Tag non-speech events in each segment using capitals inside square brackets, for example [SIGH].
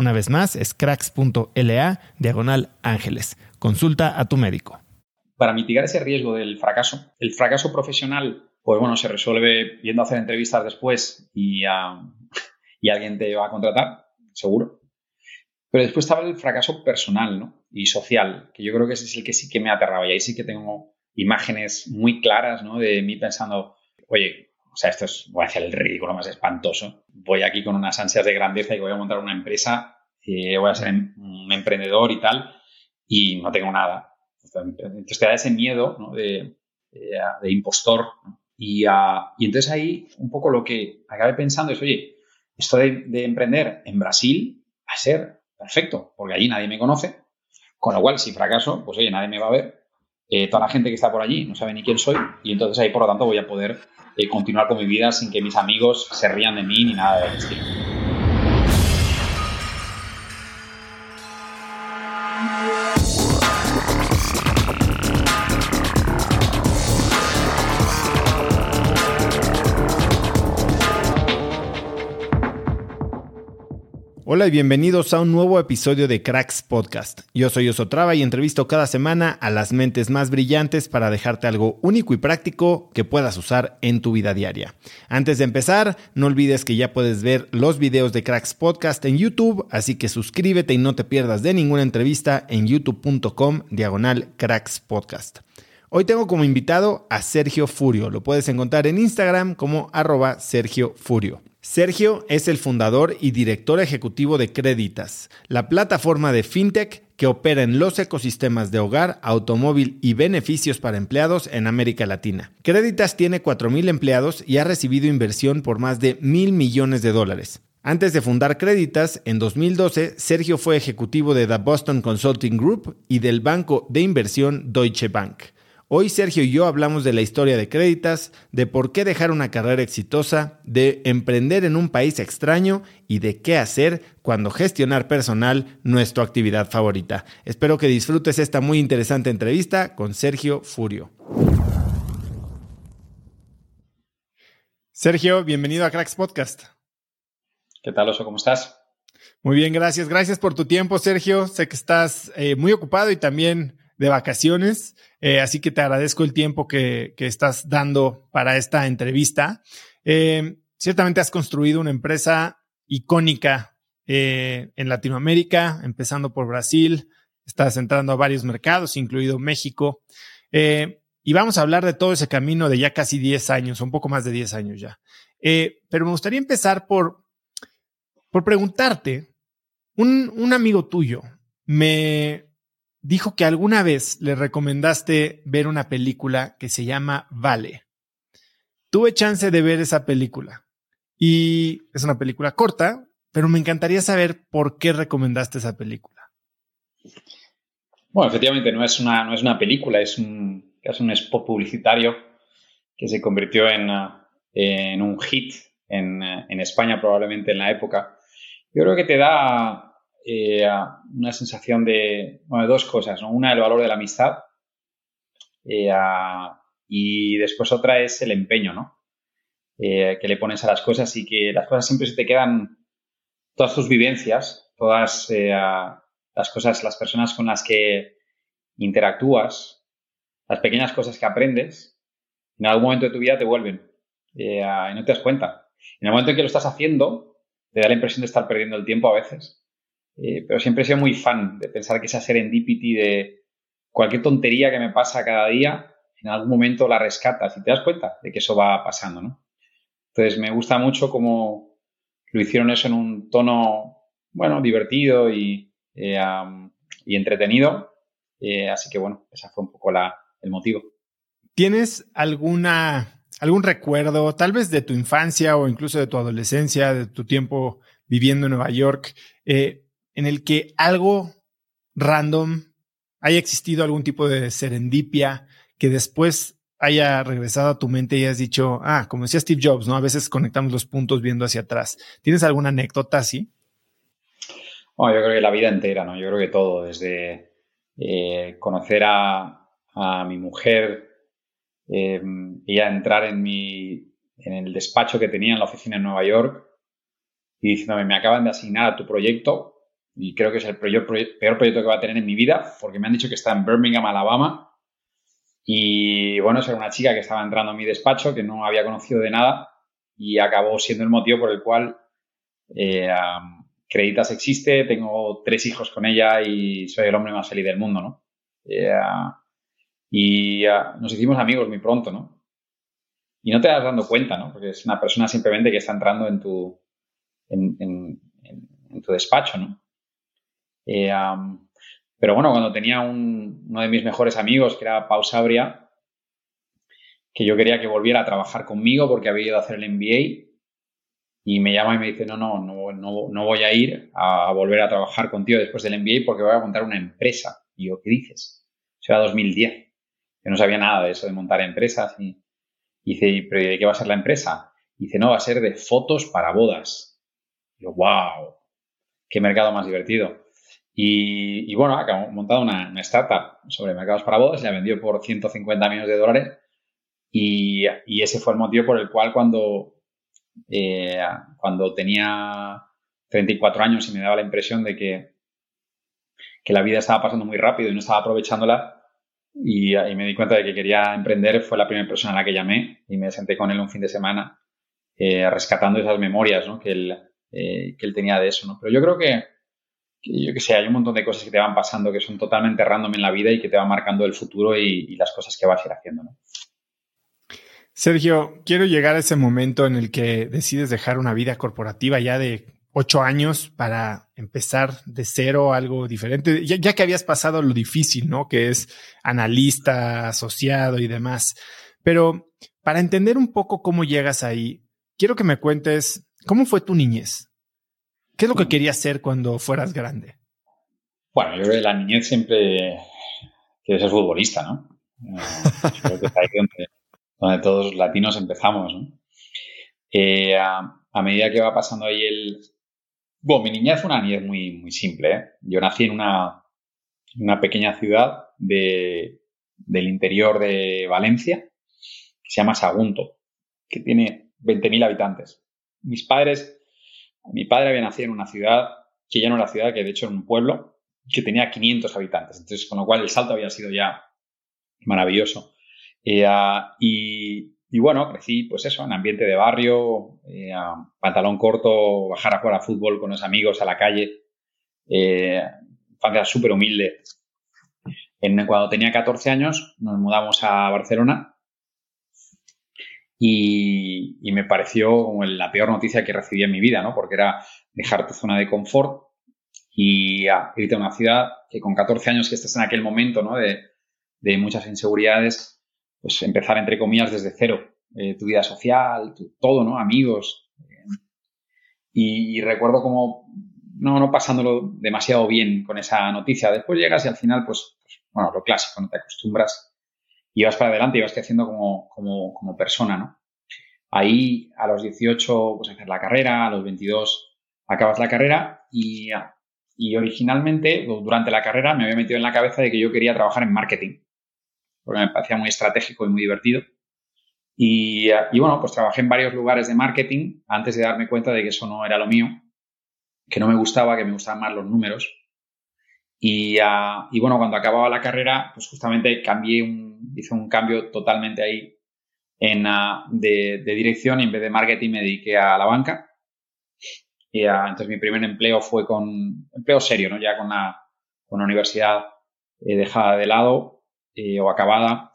Una vez más, es cracks.la diagonal ángeles. Consulta a tu médico. Para mitigar ese riesgo del fracaso, el fracaso profesional, pues bueno, se resuelve yendo a hacer entrevistas después y, y alguien te va a contratar, seguro. Pero después estaba el fracaso personal ¿no? y social, que yo creo que ese es el que sí que me aterraba. Y ahí sí que tengo imágenes muy claras ¿no? de mí pensando, oye, o sea, esto es, voy a hacer el ridículo más espantoso. Voy aquí con unas ansias de grandeza y voy a montar una empresa, y voy a ser un emprendedor y tal, y no tengo nada. Entonces te da ese miedo de, impostor. Y, y, entonces ahí un poco lo que acabé pensando es, oye, esto de, emprender en Brasil va a ser perfecto, porque allí nadie me conoce, con lo cual si fracaso, pues oye, nadie me va a ver, eh, toda la gente que está por allí no sabe ni quién soy, y entonces ahí por lo tanto voy a poder eh, continuar con mi vida sin que mis amigos se rían de mí ni nada de estilo. Hola y bienvenidos a un nuevo episodio de Cracks Podcast. Yo soy Osotrava y entrevisto cada semana a las mentes más brillantes para dejarte algo único y práctico que puedas usar en tu vida diaria. Antes de empezar, no olvides que ya puedes ver los videos de Cracks Podcast en YouTube, así que suscríbete y no te pierdas de ninguna entrevista en youtube.com diagonal Cracks Podcast. Hoy tengo como invitado a Sergio Furio. Lo puedes encontrar en Instagram como arroba Sergio Furio. Sergio es el fundador y director ejecutivo de Creditas, la plataforma de fintech que opera en los ecosistemas de hogar, automóvil y beneficios para empleados en América Latina. Creditas tiene 4.000 empleados y ha recibido inversión por más de mil millones de dólares. Antes de fundar Creditas, en 2012, Sergio fue ejecutivo de The Boston Consulting Group y del banco de inversión Deutsche Bank. Hoy Sergio y yo hablamos de la historia de Créditas, de por qué dejar una carrera exitosa, de emprender en un país extraño y de qué hacer cuando gestionar personal nuestra actividad favorita. Espero que disfrutes esta muy interesante entrevista con Sergio Furio. Sergio, bienvenido a Cracks Podcast. ¿Qué tal, Oso? ¿Cómo estás? Muy bien, gracias. Gracias por tu tiempo, Sergio. Sé que estás eh, muy ocupado y también de vacaciones, eh, así que te agradezco el tiempo que, estás dando para esta entrevista. Eh, ciertamente has construido una empresa icónica eh, en Latinoamérica, empezando por Brasil, estás entrando a varios mercados, incluido México. y vamos a hablar de todo ese camino de ya casi 10 años, un poco más de 10 años ya. Pero me gustaría empezar por, por preguntarte, un, un amigo tuyo me dijo que alguna vez le recomendaste ver una película que se llama Vale. Tuve chance de ver esa película y es una película corta, pero me encantaría saber por qué recomendaste esa película. Bueno, efectivamente no es una, no es una película, es un, es un spot publicitario que se convirtió en, en un hit en, en, España probablemente en la época. Yo creo que te da eh, una sensación de, bueno, dos cosas, ¿no? Una, el valor de la amistad eh, y después otra es el empeño, ¿no? Eh, que le pones a las cosas y que las cosas siempre se te quedan, todas tus vivencias, todas las cosas, las personas con las que interactúas, las pequeñas cosas que aprendes, en algún momento de tu vida te vuelven y no te das cuenta. En el momento en que lo estás haciendo, te da la impresión de estar perdiendo el tiempo a veces. Eh, pero siempre he sido muy fan de pensar que esa serendipity de cualquier tontería que me pasa cada día, en algún momento la rescatas y te das cuenta de que eso va pasando, ¿no? Entonces me gusta mucho cómo lo hicieron eso en un tono, bueno, divertido y, eh, y entretenido. Eh, así que bueno, ese fue un poco la, el motivo. ¿Tienes alguna, algún recuerdo, tal vez de tu infancia o incluso de tu adolescencia, de tu tiempo viviendo en Nueva York, en el que algo random haya existido algún tipo de serendipia que después haya regresado a tu mente y has dicho, ah, como decía Steve Jobs, ¿no? A veces conectamos los puntos viendo hacia atrás. ¿Tienes alguna anécdota así? Bueno, yo creo que la vida entera, ¿no? Yo creo que todo, desde eh, conocer a, mi mujer, eh, y a entrar en mi, en el despacho que tenía en la oficina en Nueva York y diciéndome, me acaban de asignar a tu proyecto y creo que es el peor, proyecto que va a tener en mi vida porque me han dicho que está en Birmingham, Alabama. Y bueno, era una chica que estaba entrando a mi despacho, que no había conocido de nada y acabó siendo el motivo por el cual eh, Creditas existe, tengo tres hijos con ella y soy el hombre más feliz del mundo, ¿no? Eh, y nos hicimos amigos muy pronto, ¿no? Y no te das dando cuenta, ¿no? Porque es una persona simplemente que está entrando en tu, en tu despacho, ¿no? Eh, pero bueno, cuando tenía uno de mis mejores amigos, que era Pau Sabria, que yo quería que volviera a trabajar conmigo porque había ido a hacer el MBA, y me llama y me dice, no, no, no, no, voy a ir a, volver a trabajar contigo después del MBA porque voy a montar una empresa. Y yo, ¿qué dices? Eso era 2010. Yo no sabía nada de eso, de montar empresas. Y, dice, ¿pero qué va a ser la empresa? Y dice, no, va a ser de fotos para bodas. Y yo, wow, qué mercado más divertido. Y, bueno, ha montado una, startup sobre mercados para bodas y la vendió por 150 millones de dólares. Y, ese fue el motivo por el cual cuando, eh, cuando tenía 34 años y me daba la impresión de que, que la vida estaba pasando muy rápido y no estaba aprovechándola, y, me di cuenta de que quería emprender, fue la primera persona a la que llamé y me senté con él un fin de semana eh, rescatando esas memorias que, él, eh, que él tenía de eso. ¿no? Pero yo creo que yo que sé, hay un montón de cosas que te van pasando que son totalmente random en la vida y que te van marcando el futuro y, las cosas que vas a ir haciendo, ¿no? Sergio, quiero llegar a ese momento en el que decides dejar una vida corporativa ya de ocho años para empezar de cero algo diferente, ya, ya, que habías pasado lo difícil, ¿no? Que es analista, asociado y demás. Pero para entender un poco cómo llegas ahí, quiero que me cuentes cómo fue tu niñez. ¿Qué es lo que querías ser cuando fueras grande? Bueno, yo creo que la niñez siempre quiere ser futbolista, ¿no? [LAUGHS] Eh, creo que es ahí donde, todos los latinos empezamos, ¿no? Eh, a, medida que va pasando ahí el... Bueno, mi niñez fue una niñez muy, muy simple. ¿eh? Yo nací en una, una pequeña ciudad de, del interior de Valencia que se llama Sagunto, que tiene 20.000 habitantes. Mis padres mi padre había nacido en una ciudad que ya no era ciudad, que de hecho era un pueblo, que tenía 500 habitantes. Entonces, con lo cual el salto había sido ya maravilloso. Eh, ah, y, bueno, crecí, pues eso, en ambiente de barrio, eh, pantalón corto, bajar a jugar a fútbol con los amigos a la calle. Eh, súper humilde. Cuando tenía 14 años nos mudamos a Barcelona y, me pareció la peor noticia que recibí en mi vida, ¿no? Porque era dejar tu zona de confort y irte a una ciudad que con 14 años que estás en aquel momento, ¿no? De, de muchas inseguridades, pues empezar entre comillas desde cero, eh, tu vida social, todo, ¿no? Amigos. y, recuerdo como no, no pasándolo demasiado bien con esa noticia. Después llegas y al final, pues, pues, bueno, lo clásico, no te acostumbras y vas para adelante y vas creciendo como, como, como persona, ¿no? Ahí a los 18 pues hacer la carrera, a los 22 acabas la carrera y, y originalmente durante la carrera me había metido en la cabeza de que yo quería trabajar en marketing porque me parecía muy estratégico y muy divertido. Y, y, bueno, pues trabajé en varios lugares de marketing antes de darme cuenta de que eso no era lo mío, que no me gustaba, que me gustaban más los números. Y, y bueno, cuando acababa la carrera, pues justamente cambié un, hice un cambio totalmente ahí en, de, de, dirección y en vez de marketing me dediqué a la banca. Y entonces mi primer empleo fue con, empleo serio, ¿no? Ya con la, con la universidad eh, dejada de lado eh, o acabada,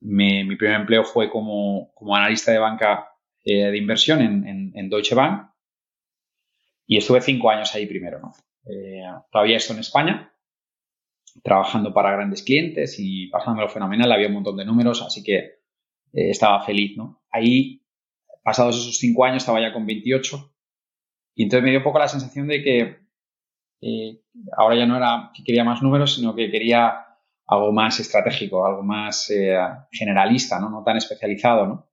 mi primer empleo fue como, analista de banca eh, de inversión en, Deutsche Bank y estuve cinco años ahí primero. ¿no? Eh, todavía estoy en España, trabajando para grandes clientes y pasándolo fenomenal, había un montón de números, así que estaba feliz. ¿no? Ahí, pasados esos cinco años, estaba ya con 28 y entonces me dio un poco la sensación de que ahora ya no era que quería más números, sino que quería algo más estratégico, algo más eh, generalista, ¿no? no tan especializado. ¿no?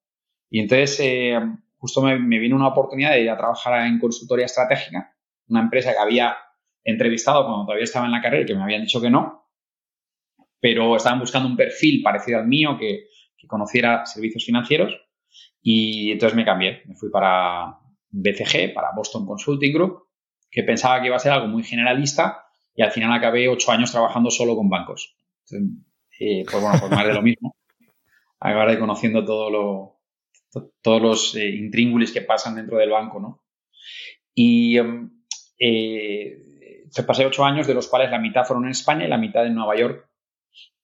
Y entonces eh, justo me, vino una oportunidad de ir a trabajar en consultoría estratégica, una empresa que había entrevistado cuando todavía estaba en la carrera y que me habían dicho que no, pero estaban buscando un perfil parecido al mío que, que conociera servicios financieros y entonces me cambié, me fui para BCG, para Boston Consulting Group, que pensaba que iba a ser algo muy generalista y al final acabé ocho años trabajando solo con bancos. Eh, pues bueno, pues más de lo mismo. [LAUGHS] Acabar de conociendo todos los eh, intríngulis que pasan dentro del banco, ¿no? Y em, eh, pasé ocho años, de los cuales la mitad fueron en España y la mitad en Nueva York.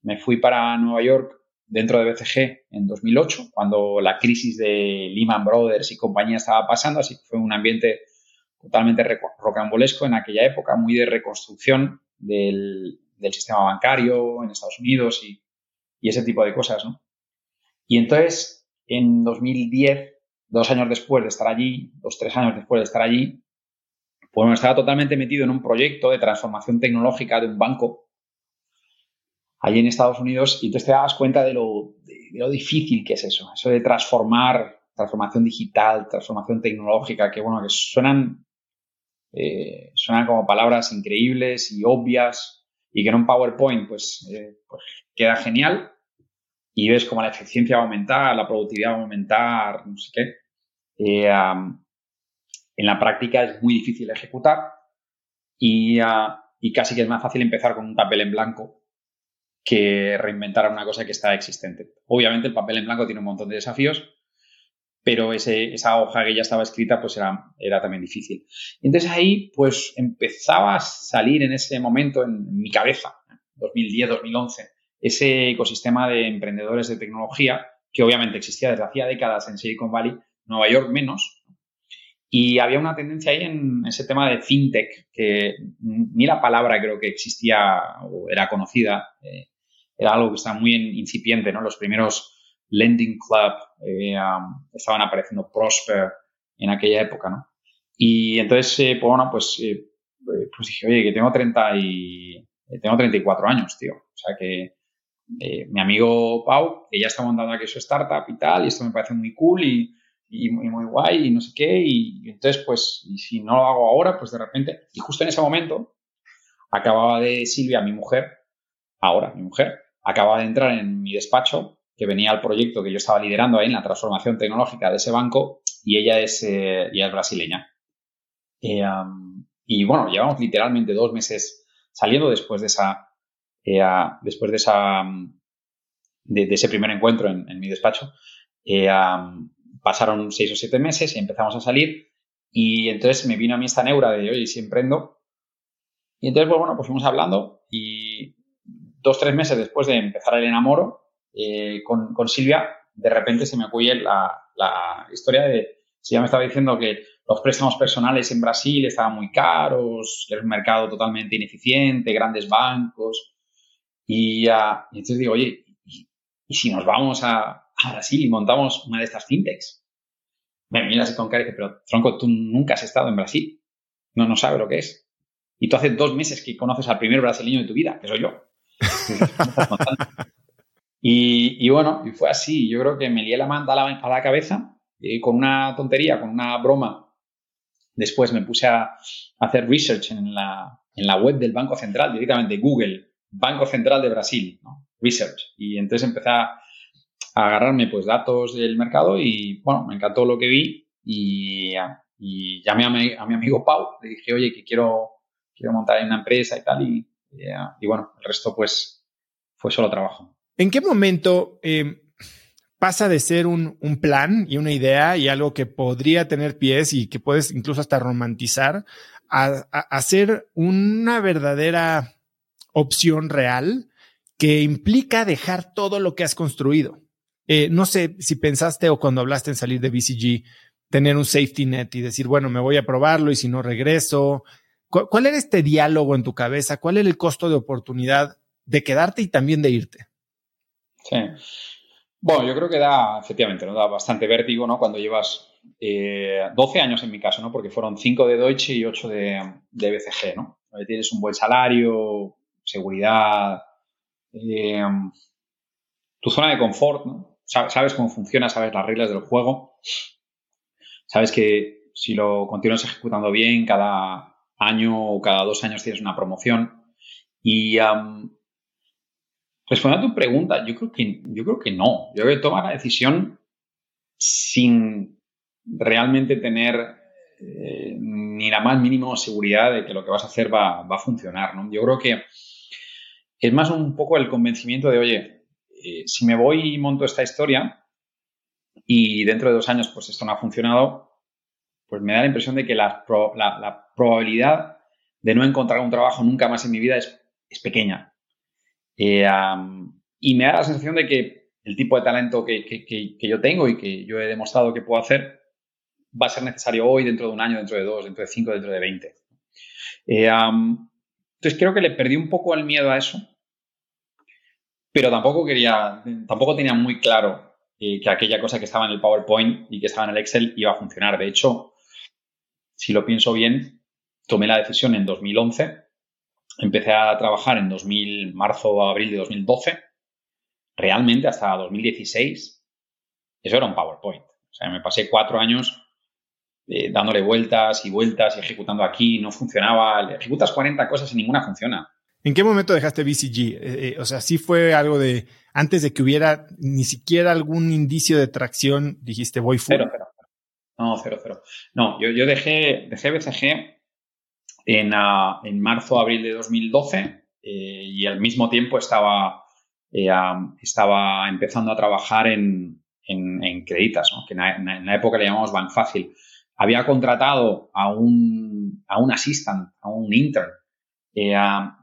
Me fui para Nueva York dentro de BCG en 2008, cuando la crisis de Lehman Brothers y compañía estaba pasando, así que fue un ambiente totalmente rocambolesco en aquella época, muy de reconstrucción del, sistema bancario en Estados Unidos y, ese tipo de cosas, ¿no? Y entonces, en 2010, dos años después de estar allí, dos, tres años después de estar allí, pues me estaba totalmente metido en un proyecto de transformación tecnológica de un banco allí en Estados Unidos y entonces te das cuenta de lo, difícil que es eso, eso de transformar, transformación digital, transformación tecnológica, que bueno, que suenan, eh, suenan como palabras increíbles y obvias, y que en un PowerPoint pues, eh, pues queda genial y ves cómo la eficiencia va a aumentar, la productividad va a aumentar, no sé qué. Eh, en la práctica es muy difícil ejecutar y, y, casi que es más fácil empezar con un papel en blanco que reinventar una cosa que está existente. Obviamente el papel en blanco tiene un montón de desafíos, pero esa hoja que ya estaba escrita pues era, era también difícil. Entonces ahí pues empezaba a salir en ese momento en, mi cabeza, 2010, 2011, ese ecosistema de emprendedores de tecnología que obviamente existía desde hacía décadas en Silicon Valley, Nueva York menos, y había una tendencia ahí en ese tema de fintech, que ni la palabra creo que existía o era conocida, eh, era algo que estaba muy incipiente, ¿no? Los primeros Lending Club, eh, estaban apareciendo Prosper en aquella época, ¿no? Y entonces, eh, pues bueno, pues, eh, pues dije, oye, que tengo 30 y tengo 34 años, tío. O sea que mi amigo Pau, que ya está montando aquí su startup y tal, y esto me parece muy cool y, y, muy guay y no sé qué, y, entonces, pues, si no lo hago ahora, pues de repente, y justo en ese momento, acababa de Silvia, mi mujer, ahora mi mujer, acababa de entrar en mi despacho que venía al proyecto que yo estaba liderando ahí en la transformación tecnológica de ese banco y ella es, eh, es brasileña. Eh, y bueno, llevamos literalmente dos meses saliendo después de esa, eh, después de esa, de, ese primer encuentro en, mi despacho. Pasaron seis o siete meses y empezamos a salir y entonces me vino a mí esta neura de, oye, si emprendo. Y entonces, pues bueno, pues fuimos hablando y dos, tres meses después de empezar el enamoro eh, con, con, Silvia, de repente se me acuye la, la historia de, si ya me estaba diciendo que los préstamos personales en Brasil estaban muy caros, que era un mercado totalmente ineficiente, grandes bancos. Y, entonces digo, oye, ¿y, si nos vamos a, Brasil y montamos una de estas fintechs? Me miras con cara y pero tronco, tú nunca has estado en Brasil. No, no sabes lo que es. Y tú hace dos meses que conoces al primer brasileño de tu vida, que soy yo. [LAUGHS] y, y, bueno, y fue así. Yo creo que me lié la manta a la, a la cabeza y con una tontería, con una broma Después me puse a hacer research en la, en la web del Banco Central, directamente Google, Banco Central de Brasil, research. Y entonces empecé a, agarrarme pues datos del mercado y bueno, me encantó lo que vi y, llamé a mi, a mi, amigo Pau, le dije, oye, que quiero, quiero montar una empresa y tal y, y, bueno, el resto pues fue solo trabajo. ¿En qué momento eh, pasa de ser un, plan y una idea y algo que podría tener pies y que puedes incluso hasta romantizar a, ser una verdadera opción real que implica dejar todo lo que has construido. Eh, no sé si pensaste o cuando hablaste en salir de BCG, tener un safety net y decir, bueno, me voy a probarlo y si no regreso. ¿Cuál era este diálogo en tu cabeza? ¿Cuál era el costo de oportunidad de quedarte y también de irte? Sí. Bueno, yo creo que da, efectivamente, ¿no? da bastante vértigo, ¿no? Cuando llevas 12 eh, años en mi caso, ¿no? Porque fueron 5 de Deutsche y 8 de, de BCG, ¿no? Tienes un buen salario, seguridad, eh, tu zona de confort, ¿no? Sabes cómo funciona, sabes las reglas del juego, sabes que si lo continúas ejecutando bien, cada año o cada dos años tienes una promoción y Respondiendo a tu pregunta, yo creo que, yo creo que no. Yo creo que toma la decisión sin realmente tener eh, ni la más mínima seguridad de que lo que vas a hacer va, a funcionar. ¿no? Yo creo que es más un poco el convencimiento de, oye, eh, si me voy y monto esta historia y dentro de dos años pues esto no ha funcionado, pues me da la impresión de que la, probabilidad de no encontrar un trabajo nunca más en mi vida es, pequeña. Eh, y me da la sensación de que el tipo de talento que, yo tengo y que yo he demostrado que puedo hacer va a ser necesario hoy, dentro de un año, dentro de dos, dentro de cinco, dentro de veinte. Eh, entonces creo que le perdí un poco el miedo a eso, pero tampoco quería, tampoco tenía muy claro eh, que aquella cosa que estaba en el PowerPoint y que estaba en el Excel iba a funcionar. De hecho, si lo pienso bien, tomé la decisión en 2011 empecé a trabajar en 2000, marzo o abril de 2012. Realmente hasta 2016, eso era un PowerPoint. O sea, me pasé cuatro años eh, dándole vueltas y vueltas y ejecutando aquí, no funcionaba. Ejecutas 40 cosas y ninguna funciona. ¿En qué momento dejaste BCG? Eh, eh, o sea, sí fue algo de antes de que hubiera ni siquiera algún indicio de tracción, dijiste voy fuera. Cero, cero. No, cero, cero. No, yo, dejé, dejé BCG en, uh, en marzo, abril de 2012 eh, y al mismo tiempo estaba, eh, estaba empezando a trabajar en, Creditas, que en la, época le llamamos Bank Fácil. Había contratado a un, a un assistant, a un intern, eh,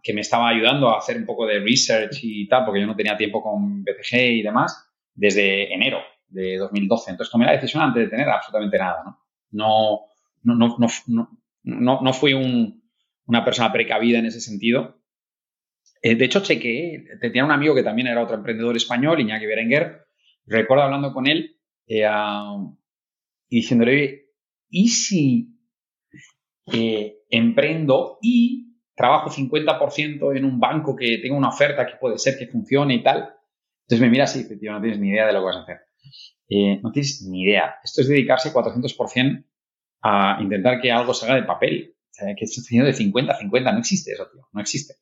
que me estaba ayudando a hacer un poco de research y tal, porque yo no tenía tiempo con BCG y demás, desde enero de 2012. Entonces tomé la decisión antes de tener absolutamente nada. No, no, no, no, no, no, no fui una persona precavida en ese sentido. Eh, de hecho, chequeé, tenía un amigo que también era otro emprendedor español, Iñaki Berenguer. Recuerdo hablando con él eh, y diciéndole, ¿y si eh, emprendo y trabajo 50% en un banco que tenga una oferta que puede ser que funcione y tal? Entonces me mira así, tío, no tienes ni idea de lo que vas a hacer. no tienes ni idea. Esto es dedicarse 400% a intentar que algo salga de papel. O sea, que es de 50 50, no existe eso, tío, no existe.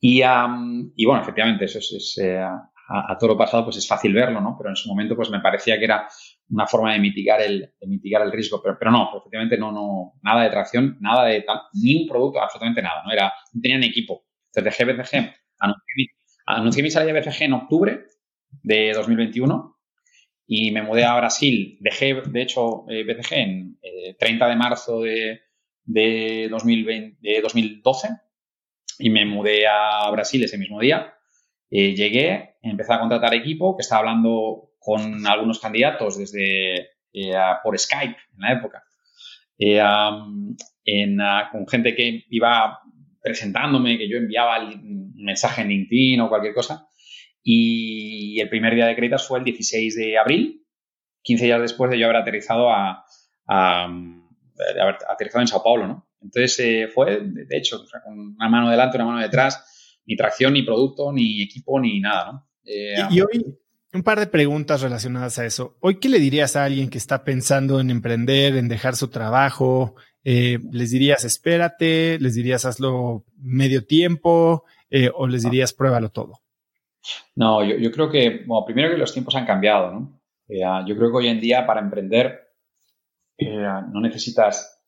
Y, y bueno, efectivamente, eso es, eh, a, todo lo pasado pues es fácil verlo, ¿no? Pero en su momento pues me parecía que era una forma de mitigar el, de mitigar el riesgo, pero, pero no, efectivamente no, no, nada de tracción, nada de tal, ni un producto, absolutamente nada, ¿no? Era, no tenían equipo. Dejé BCG, anuncié mi salida de BCG en octubre de 2021 y me mudé a Brasil. Dejé, de hecho, eh, BCG en 30 eh, de marzo de, de, 2020, de 2012 y me mudé a Brasil ese mismo día. llegué, empecé a contratar equipo, que estaba hablando con algunos candidatos desde por Skype en la época, en, con gente que iba presentándome, que yo enviaba un mensaje en LinkedIn o cualquier cosa. Y el primer día de Créditas fue el 16 de abril, 15 días después de yo haber aterrizado a, haber aterrizado en Sao Paulo, ¿no? Entonces eh, fue, de hecho, con una mano delante, una mano detrás, ni tracción, ni producto, ni equipo, ni nada, ¿no? Eh, y, hoy, un par de preguntas relacionadas a eso. Hoy, ¿qué le dirías a alguien que está pensando en emprender, en dejar su trabajo? Eh, ¿Les dirías espérate? ¿Les dirías hazlo medio tiempo? ¿O les dirías pruébalo todo? No, yo, creo que, bueno, primero que los tiempos han cambiado, ¿no? yo creo que hoy en día para emprender no necesitas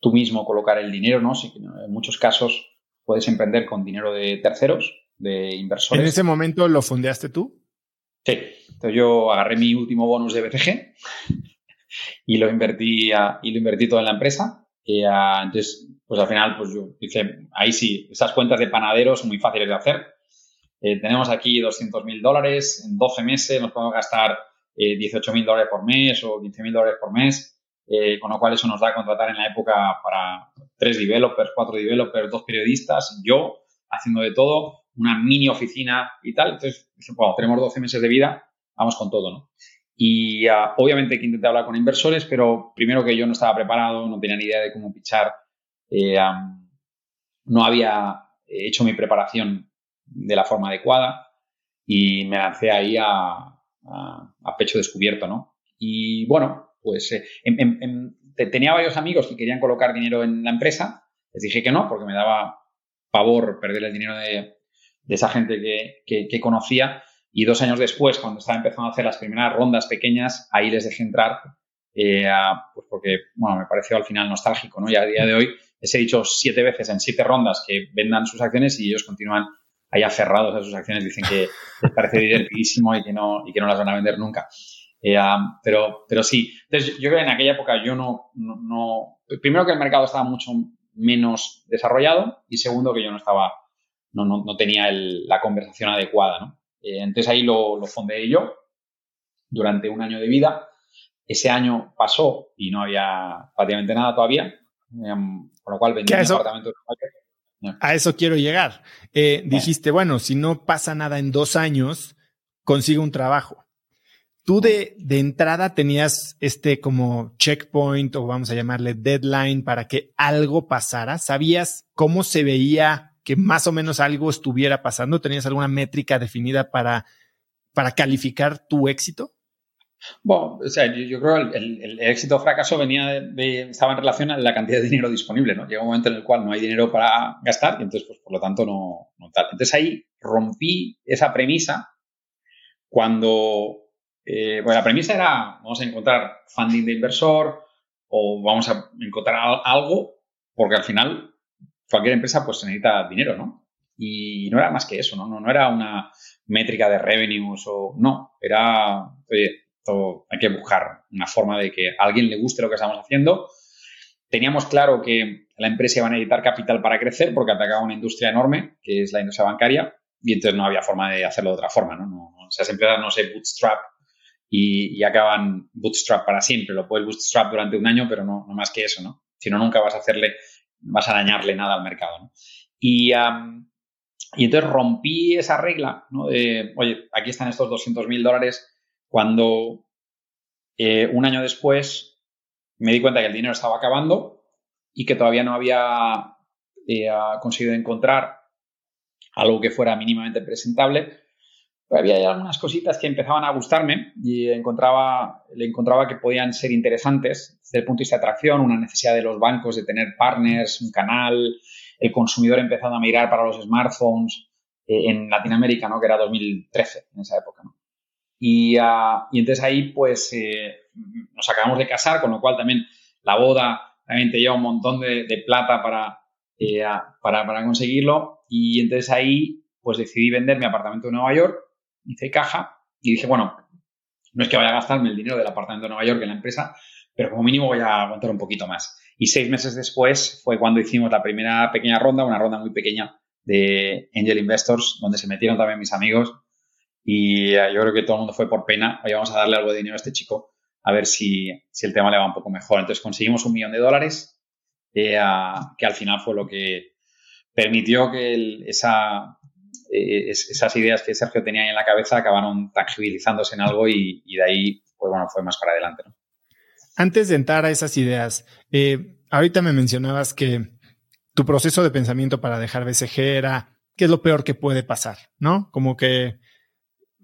tú mismo colocar el dinero, ¿no? Sí, en muchos casos puedes emprender con dinero de terceros, de inversores. ¿En ese momento lo fundeaste tú? Sí. Entonces yo agarré mi último bonus de BCG y lo invertí, y lo invertí todo en la empresa. Y, entonces, pues al final, pues yo hice, ahí sí, esas cuentas de panaderos son muy fáciles de hacer. Eh, tenemos aquí 200 mil dólares, en 12 meses nos podemos gastar eh, 18 mil dólares por mes o 15 mil dólares por mes. Eh, con lo cual eso nos da a contratar en la época para tres developers, cuatro developers, dos periodistas, yo haciendo de todo, una mini oficina y tal. Entonces, bueno, tenemos 12 meses de vida, vamos con todo, ¿no? Y ah, obviamente que intenté hablar con inversores, pero primero que yo no estaba preparado, no tenía ni idea de cómo pichar, eh, no había hecho mi preparación de la forma adecuada y me lancé ahí a, a pecho descubierto, ¿no? Y bueno, pues eh, tenía varios amigos que querían colocar dinero en la empresa, les dije que no, porque me daba pavor perder el dinero de, esa gente que, conocía. Y dos años después, cuando estaba empezando a hacer las primeras rondas pequeñas, ahí les dejé entrar, eh, pues porque, bueno, me pareció al final nostálgico, ¿no? Y a día de hoy les he dicho siete veces en siete rondas que vendan sus acciones y ellos continúan ahí aferrados a sus acciones, dicen que les parece divertidísimo y que no, y que no las van a vender nunca. Eh, pero, pero sí, entonces yo creo que en aquella época yo no, no, primero que el mercado estaba mucho menos desarrollado y segundo que yo no estaba, no, no, tenía la conversación adecuada, ¿no? Eh, entonces ahí lo, lo fundé yo durante un año de vida. Ese año pasó y no había prácticamente nada todavía, em, por lo cual vendí un apartamento A eso quiero llegar. Eh, dijiste, bueno, si no pasa nada en dos años, consigo un trabajo. Tú de, de, entrada tenías este como checkpoint o vamos a llamarle deadline para que algo pasara. ¿Sabías cómo se veía que más o menos algo estuviera pasando? ¿Tenías alguna métrica definida para, para calificar tu éxito? Bueno, o sea, yo, creo que el, éxito o fracaso venía de, estaba en relación a la cantidad de dinero disponible, ¿no? Llega un momento en el cual no hay dinero para gastar y entonces, pues, por lo tanto, no, no tal. Entonces ahí rompí esa premisa cuando eh, bueno, la premisa era, vamos a encontrar funding de inversor o vamos a encontrar algo, porque al final cualquier empresa pues necesita dinero, ¿no? Y no era más que eso, ¿no? No, era una métrica de revenues o no, era, hay que buscar una forma de que a alguien le guste lo que estamos haciendo. Teníamos claro que la empresa iba a necesitar capital para crecer porque atacaba una industria enorme, que es la industria bancaria, y entonces no había forma de hacerlo de otra forma, ¿no? no, no esas empresas no se bootstrap y, acaban bootstrap para siempre. Lo puedes bootstrap durante un año, pero no, no más que eso, ¿no? Si no, nunca vas a hacerle, vas a dañarle nada al mercado, ¿no? Y, entonces rompí esa regla, ¿no? De, oye, aquí están estos 200 mil dólares cuando eh, un año después me di cuenta que el dinero estaba acabando y que todavía no había eh, conseguido encontrar algo que fuera mínimamente presentable había algunas cositas que empezaban a gustarme y encontraba, le encontraba que podían ser interesantes desde el punto de vista de atracción, una necesidad de los bancos de tener partners, un canal, el consumidor empezando a mirar para los smartphones eh, en Latinoamérica, ¿no? que era 2013 en esa época. ¿no? Y, uh, y, entonces ahí pues eh, nos acabamos de casar, con lo cual también la boda también te lleva un montón de, de plata para, eh, para, para conseguirlo. Y entonces ahí pues decidí vender mi apartamento de Nueva York hice caja y dije, bueno, no es que vaya a gastarme el dinero del apartamento de Nueva York en la empresa, pero como mínimo voy a aguantar un poquito más. Y seis meses después fue cuando hicimos la primera pequeña ronda, una ronda muy pequeña de Angel Investors, donde se metieron también mis amigos. Y eh, yo creo que todo el mundo fue por pena. Oye, vamos a darle algo de dinero a este chico a ver si, el tema le va un poco mejor. Entonces conseguimos un millón de dólares, eh, que al final fue lo que permitió que esa, eh, esas ideas que Sergio tenía en la cabeza acabaron tangibilizándose en algo y, de ahí, pues bueno, fue más para adelante. Antes de entrar a esas ideas, ahorita me mencionabas que tu proceso de pensamiento para dejar BCG era qué es lo peor que puede pasar, ¿no? Como que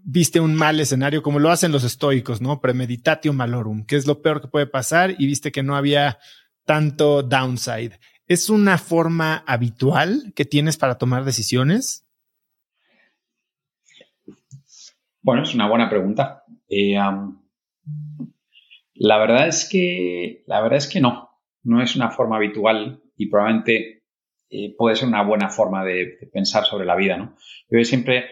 viste un mal escenario, como lo hacen los estoicos, ¿no? Premeditatio malorum, qué es lo peor que puede pasar y viste que no había tanto downside. ¿Es una forma habitual que tienes para tomar decisiones? Bueno, es una buena pregunta. Eh, la verdad es que la verdad es que no, no es una forma habitual y probablemente eh, puede ser una buena forma de, pensar sobre la vida, ¿no? Yo siempre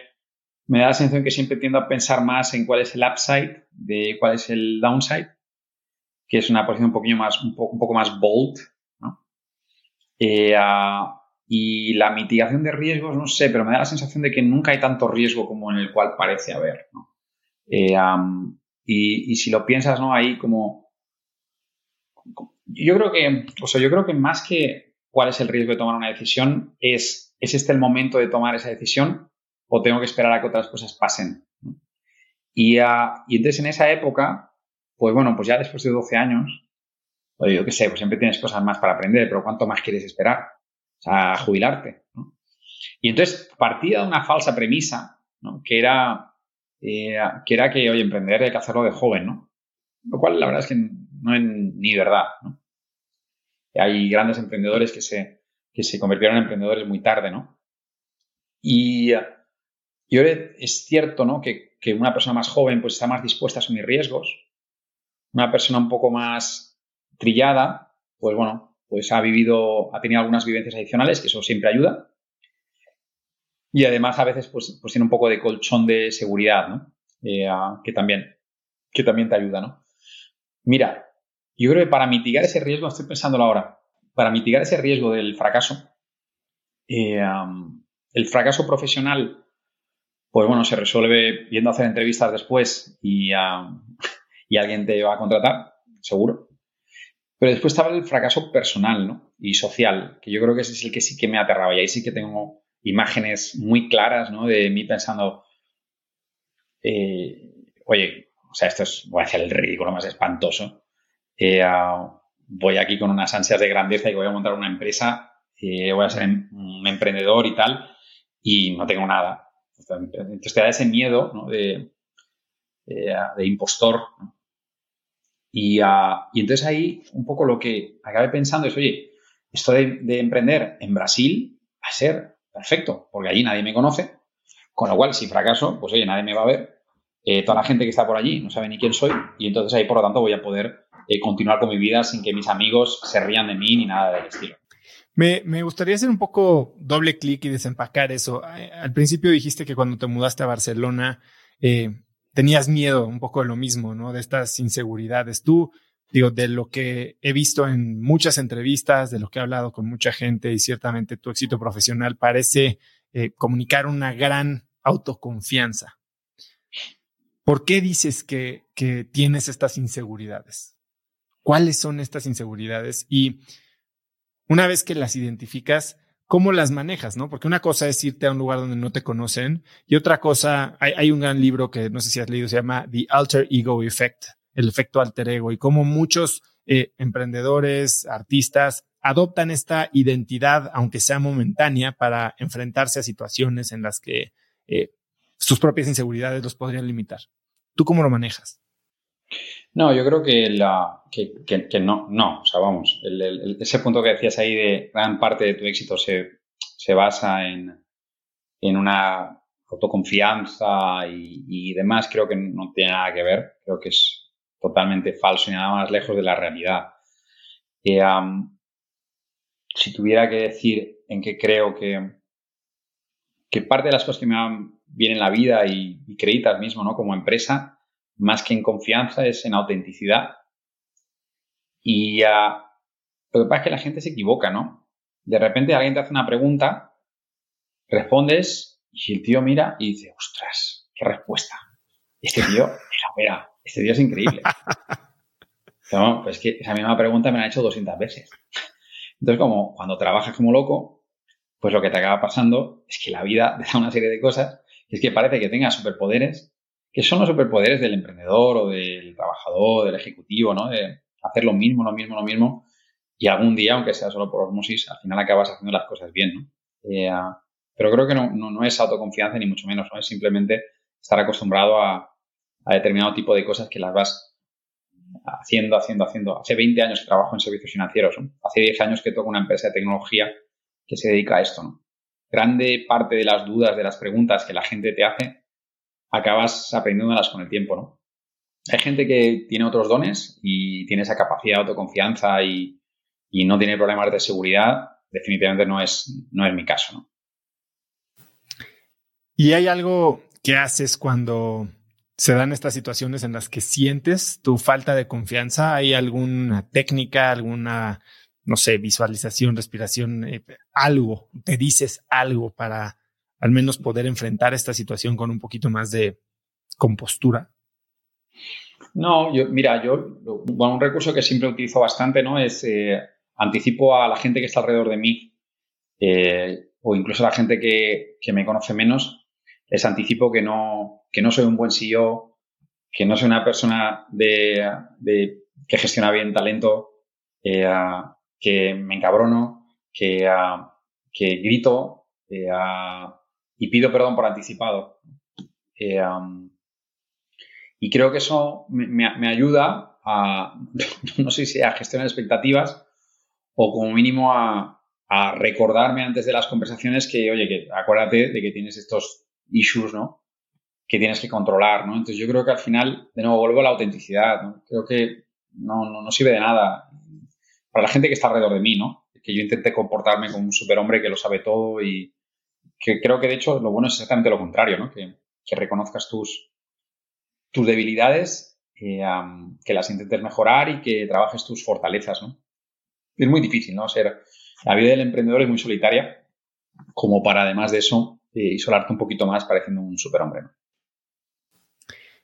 me da la sensación que siempre tiendo a pensar más en cuál es el upside de cuál es el downside, que es una posición un poquito más, un, poco más bold, ¿no? Eh, y la mitigación de riesgos, no sé, pero me da la sensación de que nunca hay tanto riesgo como en el cual parece haber, ¿no? Eh, y, y, si lo piensas, ¿no? Ahí como... Yo creo que, o sea, yo creo que más que cuál es el riesgo de tomar una decisión, es, ¿es este el momento de tomar esa decisión o tengo que esperar a que otras cosas pasen? Y, ah, y entonces en esa época, pues bueno, pues ya después de 12 años, yo qué sé, pues siempre tienes cosas más para aprender, pero ¿cuánto más quieres esperar? O sea, jubilarte. Y entonces partía de una falsa premisa, que, era, eh, que era que, oye, emprender hay que hacerlo de joven, ¿no? Lo cual la verdad es que no es ni verdad, ¿no? hay grandes emprendedores que se, que se convirtieron en emprendedores muy tarde, ¿no? Y, y ahora es cierto, ¿no? Que, que, una persona más joven pues está más dispuesta a asumir riesgos. Una persona un poco más trillada, pues bueno, pues ha vivido, ha tenido algunas vivencias adicionales, que eso siempre ayuda. Y además a veces pues, pues tiene un poco de colchón de seguridad, ¿no? Eh, que, también, que también te ayuda, ¿no? Mira, yo creo que para mitigar ese riesgo, estoy pensándolo ahora, para mitigar ese riesgo del fracaso, eh, el fracaso profesional, pues bueno, se resuelve yendo a hacer entrevistas después y, [LAUGHS] y alguien te va a contratar, seguro. Pero después estaba el fracaso personal ¿no? y social, que yo creo que ese es el que sí que me aterraba. Y ahí sí que tengo imágenes muy claras ¿no? de mí pensando, eh, oye, o sea, esto es, voy a hacer el ridículo más espantoso. Eh, voy aquí con unas ansias de grandeza y voy a montar una empresa, eh, voy a ser em, un emprendedor y tal, y no tengo nada. Entonces te da ese miedo de, eh, de, impostor. Y, y, entonces ahí un poco lo que acabé pensando es, oye, esto de, de, emprender en Brasil va a ser perfecto, porque allí nadie me conoce, con lo cual si fracaso, pues oye, nadie me va a ver, toda la gente que está por allí no sabe ni quién soy, y entonces ahí por lo tanto voy a poder eh, continuar con mi vida sin que mis amigos se rían de mí ni nada del estilo. Me, me gustaría hacer un poco doble clic y desempacar eso. Eh, al principio dijiste que cuando te mudaste a Barcelona eh, tenías miedo un poco de lo mismo, ¿no? De estas inseguridades. Tú, digo, de lo que he visto en muchas entrevistas, de lo que he hablado con mucha gente y ciertamente tu éxito profesional parece comunicar una gran autoconfianza. ¿Por qué dices que, que tienes estas inseguridades? cuáles son estas inseguridades y una vez que las identificas, cómo las manejas, ¿no? Porque una cosa es irte a un lugar donde no te conocen y otra cosa, hay, un gran libro que no sé si has leído, se llama The Alter Ego Effect, el efecto alter ego y cómo muchos eh, emprendedores, artistas adoptan esta identidad, aunque sea momentánea, para enfrentarse a situaciones en las que eh, sus propias inseguridades los podrían limitar. ¿Tú cómo lo manejas? No, yo creo que, la, que, no, no, o sea, vamos, ese punto que decías ahí de gran parte de tu éxito se, basa en, en una autoconfianza y, demás, creo que no tiene nada que ver, creo que es totalmente falso y nada más lejos de la realidad. Eh, si tuviera que decir en qué creo que, que parte de las cosas que me van bien en la vida y, y créditas mismo, ¿no? Como empresa, más que en confianza, es en autenticidad. Y lo que pasa es que la gente se equivoca, ¿no? De repente alguien te hace una pregunta, respondes y el tío mira y dice, ostras, qué respuesta. Este tío, mira, mira, este tío es increíble. [LAUGHS] No, pues que esa misma pregunta me la han hecho 200 veces. Entonces, como cuando trabajas como loco, pues lo que te acaba pasando es que la vida [LAUGHS] te da una serie de cosas y es que parece que tengas superpoderes, que son los superpoderes del emprendedor o del trabajador, del ejecutivo, ¿no? De hacer lo mismo, lo mismo, lo mismo. Y algún día, aunque sea solo por osmosis, al final acabas haciendo las cosas bien, ¿no? Eh, pero creo que no, no, es autoconfianza ni mucho menos, ¿no? Es simplemente estar acostumbrado a, a determinado tipo de cosas que las vas haciendo, haciendo, haciendo. Hace 20 años que trabajo en servicios financieros, hace 10 años que toco una empresa de tecnología que se dedica a esto. ¿no? Grande parte de las dudas, de las preguntas que la gente te hace, acabas aprendiéndolas con el tiempo. ¿no? Hay gente que tiene otros dones y tiene esa capacidad de autoconfianza y, no tiene problemas de seguridad. Definitivamente no es, no es mi caso. ¿no? ¿Y hay algo que haces cuando se dan estas situaciones en las que sientes tu falta de confianza? ¿Hay alguna técnica, alguna, no sé, visualización, respiración, eh, algo? ¿Te dices algo para al menos poder enfrentar esta situación con un poquito más de compostura? No, yo, mira, yo, bueno, un recurso que siempre utilizo bastante, ¿no? Es eh, anticipo a la gente que está alrededor de mí, eh, o incluso a la gente que, que me conoce menos, les anticipo que no, que no soy un buen CEO, que no soy una persona de, que gestiona bien talento, eh, que me encabrono, que, que grito y pido perdón por anticipado. Eh, y creo que eso me, ayuda a, [LAUGHS] no sé si a gestionar expectativas o como mínimo a, a recordarme antes de las conversaciones que, oye, que acuérdate de que tienes estos issues, ¿no? que tienes que controlar, ¿no? Entonces yo creo que al final, de nuevo, vuelvo a la autenticidad, ¿no? Creo que no, no, sirve de nada para la gente que está alrededor de mí, ¿no? Que yo intente comportarme como un superhombre que lo sabe todo y que creo que de hecho lo bueno es exactamente lo contrario, ¿no? Que, reconozcas tus, tus debilidades, eh, que las intentes mejorar y que trabajes tus fortalezas, ¿no? Es muy difícil, ¿no? Ser, la vida del emprendedor es muy solitaria, como para además de eso eh, isolarte un poquito más pareciendo un superhombre, ¿no?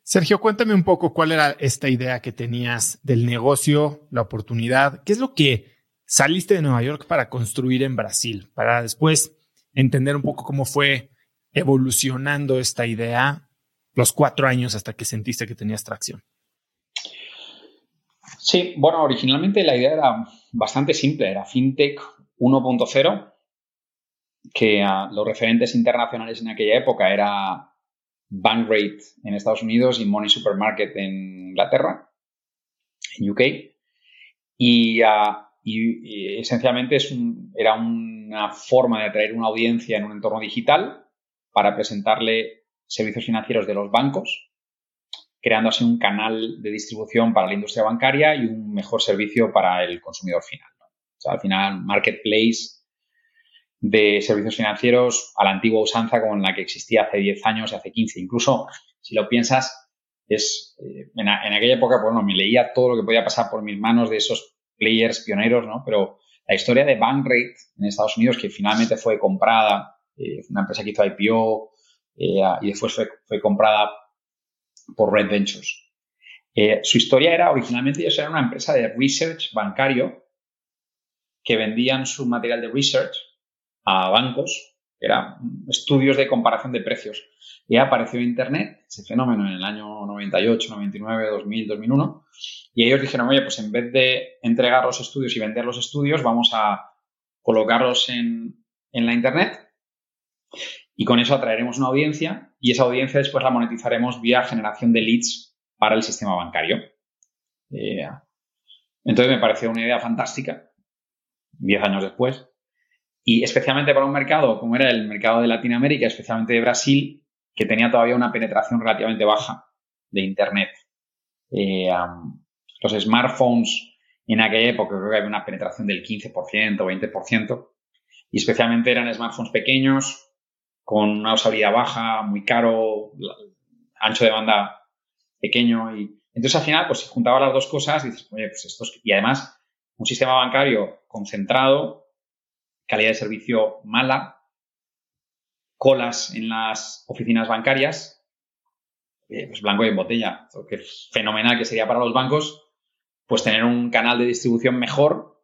Sergio, cuéntame un poco cuál era esta idea que tenías del negocio, la oportunidad. ¿Qué es lo que saliste de Nueva York para construir en Brasil? Para después entender un poco cómo fue evolucionando esta idea los cuatro años hasta que sentiste que tenías tracción. Sí, bueno, originalmente la idea era bastante simple, era FinTech 1.0, que los referentes internacionales en aquella época era Bankrate en Estados Unidos y Money Supermarket en Inglaterra, en UK. Y, ah, esencialmente es era una forma de atraer una audiencia en un entorno digital para presentarle servicios financieros de los bancos, creando así un canal de distribución para la industria bancaria y un mejor servicio para el consumidor final. Al final, marketplace de servicios financieros a la antigua usanza como en la que existía hace 10 años y hace 15. Incluso, si lo piensas, es eh, en, aquella época, bueno, me leía todo lo que podía pasar por mis manos de esos players pioneros, ¿no? Pero la historia de Bankrate en Estados Unidos, que finalmente fue comprada, eh, una empresa que hizo IPO eh, y después fue, fue, comprada por Red Ventures. su historia era, originalmente ellos eran una empresa de research bancario que vendían su material de research a bancos, eran estudios de comparación de precios. Y apareció Internet, ese fenómeno en el año 98, 99, 2000, 2001, y ellos dijeron, oye, pues en vez de entregar los estudios y vender los estudios, vamos a colocarlos en, la Internet y con eso atraeremos una audiencia y esa audiencia después la monetizaremos vía generación de leads para el sistema bancario. Eh, entonces me pareció una idea fantástica, diez años después, y especialmente para un mercado como era el mercado de Latinoamérica, especialmente de Brasil, que tenía todavía una penetración relativamente baja de Internet. Eh, los smartphones en aquella época creo que había una penetración del 15% o 20%, y especialmente eran smartphones pequeños, con una usabilidad baja, muy caro, ancho de banda pequeño. Y entonces al final, pues si juntaba las dos cosas, dices, oye, pues esto es... Y además, un sistema bancario concentrado calidad de servicio mala, colas en las oficinas bancarias, eh, pues blanco y en botella. que es fenomenal que sería para los bancos, pues tener un canal de distribución mejor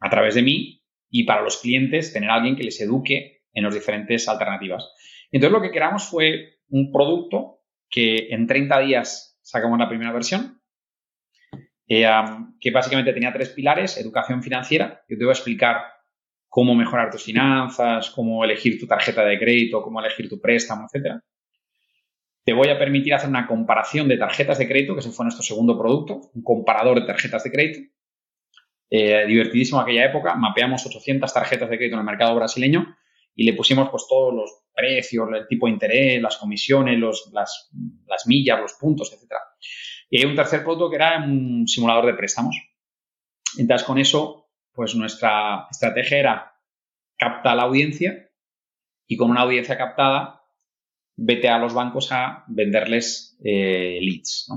a través de mí y para los clientes tener a alguien que les eduque en las diferentes alternativas. Entonces lo que creamos fue un producto que en 30 días sacamos la primera versión, eh, que básicamente tenía tres pilares, educación financiera, que te voy a explicar cómo mejorar tus finanzas, cómo elegir tu tarjeta de crédito, cómo elegir tu préstamo, etc. Te voy a permitir hacer una comparación de tarjetas de crédito, que ese fue nuestro segundo producto, un comparador de tarjetas de crédito. Eh, divertidísimo aquella época, mapeamos 800 tarjetas de crédito en el mercado brasileño y le pusimos pues todos los precios, el tipo de interés, las comisiones, las, millas, los puntos, etc. Y hay un tercer producto que era un simulador de préstamos. Entonces, con eso, pues nuestra estrategia era captar la audiencia y con una audiencia captada, vete a los bancos a venderles eh, leads.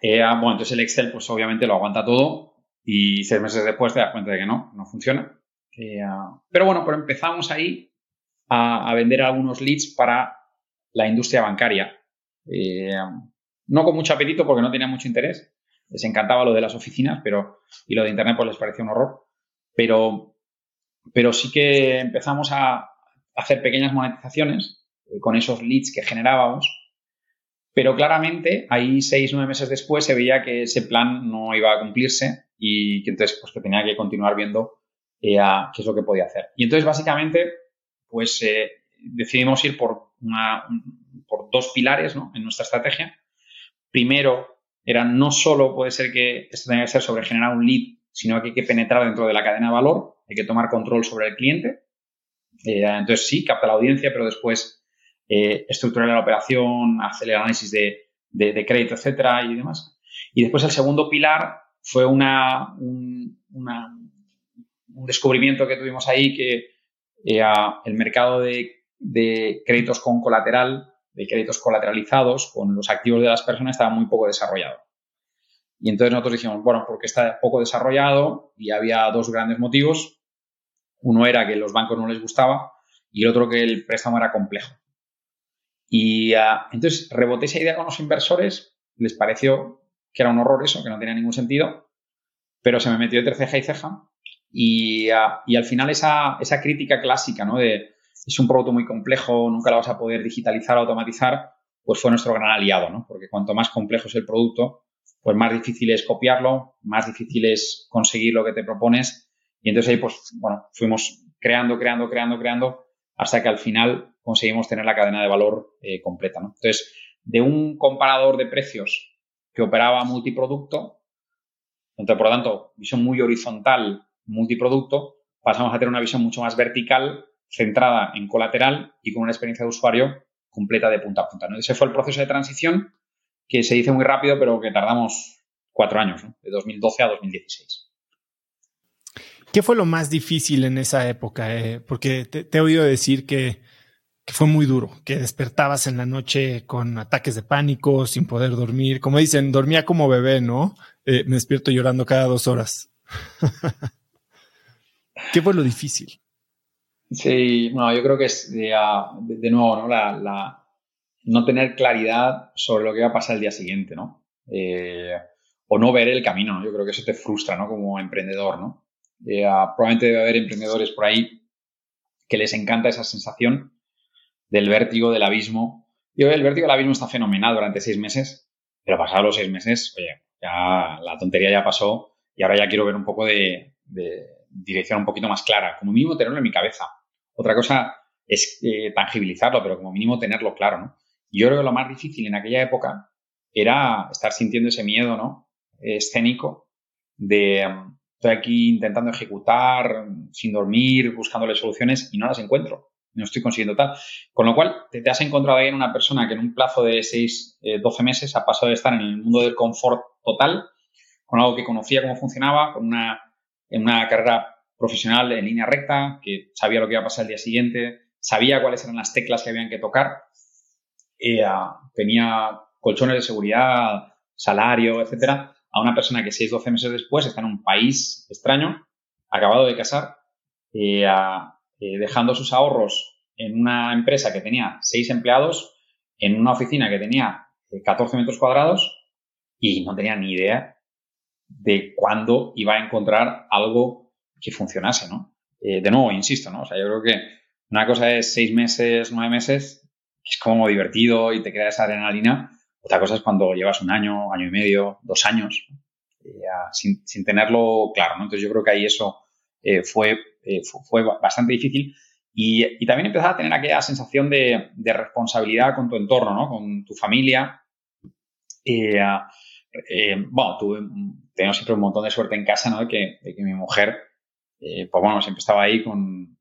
Eh, ah, bueno, entonces el Excel, pues obviamente lo aguanta todo y seis meses después te das cuenta de que no, no funciona. Eh, pero bueno, pero empezamos ahí a, vender algunos leads para la industria bancaria. No con mucho apetito porque no tenía mucho interés. Les encantaba lo de las oficinas, pero y lo de Internet pues les parecía un horror. Pero, pero sí que empezamos a hacer pequeñas monetizaciones eh, con esos leads que generábamos. Pero claramente, ahí seis, nueve meses después se veía que ese plan no iba a cumplirse y que entonces pues, tenía que continuar viendo eh, qué es lo que podía hacer. Y entonces, básicamente, pues eh, decidimos ir por, por dos pilares en nuestra estrategia. Primero, era no solo puede ser que esto tenga que ser sobre generar un lead, sino que hay que penetrar dentro de la cadena de valor, hay que tomar control sobre el cliente. Eh, entonces, sí, capta la audiencia, pero después estructurar la operación, hacer el análisis de, de, crédito, etcétera y demás. Y después el segundo pilar fue una, una un descubrimiento que tuvimos ahí que eh, el mercado de, créditos con colateral, de créditos colateralizados con los activos de las personas estaba muy poco desarrollado. Y entonces nosotros dijimos, bueno, porque está poco desarrollado y había dos grandes motivos. Uno era que los bancos no les gustaba y el otro que el préstamo era complejo. Y ah, entonces reboté esa idea con los inversores, les pareció que era un horror eso, que no tenía ningún sentido, pero se me metió entre ceja y ceja y, al final esa, crítica clásica, ¿no? De es un producto muy complejo, nunca lo vas a poder digitalizar automatizar, pues fue nuestro gran aliado, ¿no? Porque cuanto más complejo es el producto, pues más difícil es copiarlo, más difícil es conseguir lo que te propones. Y entonces ahí, pues, bueno, fuimos creando, creando, creando, creando, hasta que al final conseguimos tener la cadena de valor eh, completa, ¿no? Entonces, de un comparador de precios que operaba multiproducto, entonces, por lo tanto, visión muy horizontal multiproducto, pasamos a tener una visión mucho más vertical, centrada en colateral y con una experiencia de usuario completa de punta a punta. Ese fue el proceso de transición que se hizo muy rápido, pero que tardamos cuatro años, de 2012 a 2016. ¿Qué fue lo más difícil en esa época? Eh, porque te, he oído decir que, fue muy duro, que despertabas en la noche con ataques de pánico, sin poder dormir. Como dicen, dormía como bebé, ¿no? Eh, me despierto llorando cada dos horas. [LAUGHS] ¿Qué fue lo difícil? Sí, bueno, yo creo que es de, nuevo, ¿no? La, no tener claridad sobre lo que va a pasar el día siguiente, ¿no? Eh, o no ver el camino, ¿no? Yo creo que eso te frustra, ¿no? Como emprendedor, ¿no? Eh, probablemente debe haber emprendedores por ahí que les encanta esa sensación del vértigo, del abismo. Yo el vértigo del abismo está fenomenal durante seis meses, pero pasados los seis meses, oye, ya la tontería ya pasó y ahora ya quiero ver un poco de, dirección un poquito más clara, como mínimo tenerlo en mi cabeza. Otra cosa es eh, tangibilizarlo, pero como mínimo tenerlo claro, ¿no? Yo creo que lo más difícil en aquella época era estar sintiendo ese miedo, ¿no? Escénico de mm, estoy aquí intentando ejecutar sin dormir, buscándole soluciones y no las encuentro. No estoy consiguiendo tal. Con lo cual, te, has encontrado ahí en una persona que en un plazo de 6, 12 eh, meses ha pasado de estar en el mundo del confort total, con algo que conocía cómo funcionaba, con una en una carrera profesional en línea recta, que sabía lo que iba a pasar el día siguiente, sabía cuáles eran las teclas que habían que tocar, tenía colchones de seguridad, salario, etcétera, a una persona que 6, 12 meses después está en un país extraño, acabado de casar, dejando sus ahorros en una empresa que tenía seis empleados, en una oficina que tenía 14 metros cuadrados y no tenía ni idea de cuándo iba a encontrar algo que funcionase, ¿no? Eh, de nuevo, insisto, ¿no? O sea, yo creo que una cosa es seis meses, nueve meses, que es como divertido y te crea esa adrenalina. Otra cosa es cuando llevas un año, año y medio, dos años, eh, sin, sin, tenerlo claro, ¿no? Entonces yo creo que ahí eso eh, fue, fue bastante difícil. Y, también empezaba a tener aquella sensación de, de, responsabilidad con tu entorno, ¿no? Con tu familia. bueno, tuve, tengo siempre un montón de suerte en casa, ¿no? De que mi mujer, eh, pues bueno, siempre estaba ahí con...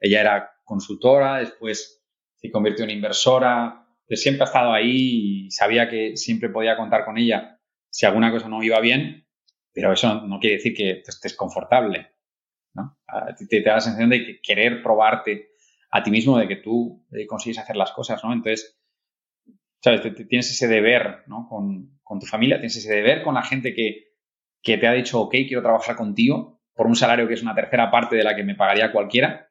ella era consultora, después se convirtió en inversora, pues siempre ha estado ahí y sabía que siempre podía contar con ella si alguna cosa no iba bien, pero eso no, quiere decir que estés confortable, ¿no? Te, da la sensación de querer probarte a ti mismo de que tú eh, consigues hacer las cosas, ¿no? Entonces, ¿sabes? tienes ese deber, ¿no? Con, tu familia, tienes ese deber con la gente que, te ha dicho, ok, quiero trabajar contigo por un salario que es una tercera parte de la que me pagaría cualquiera.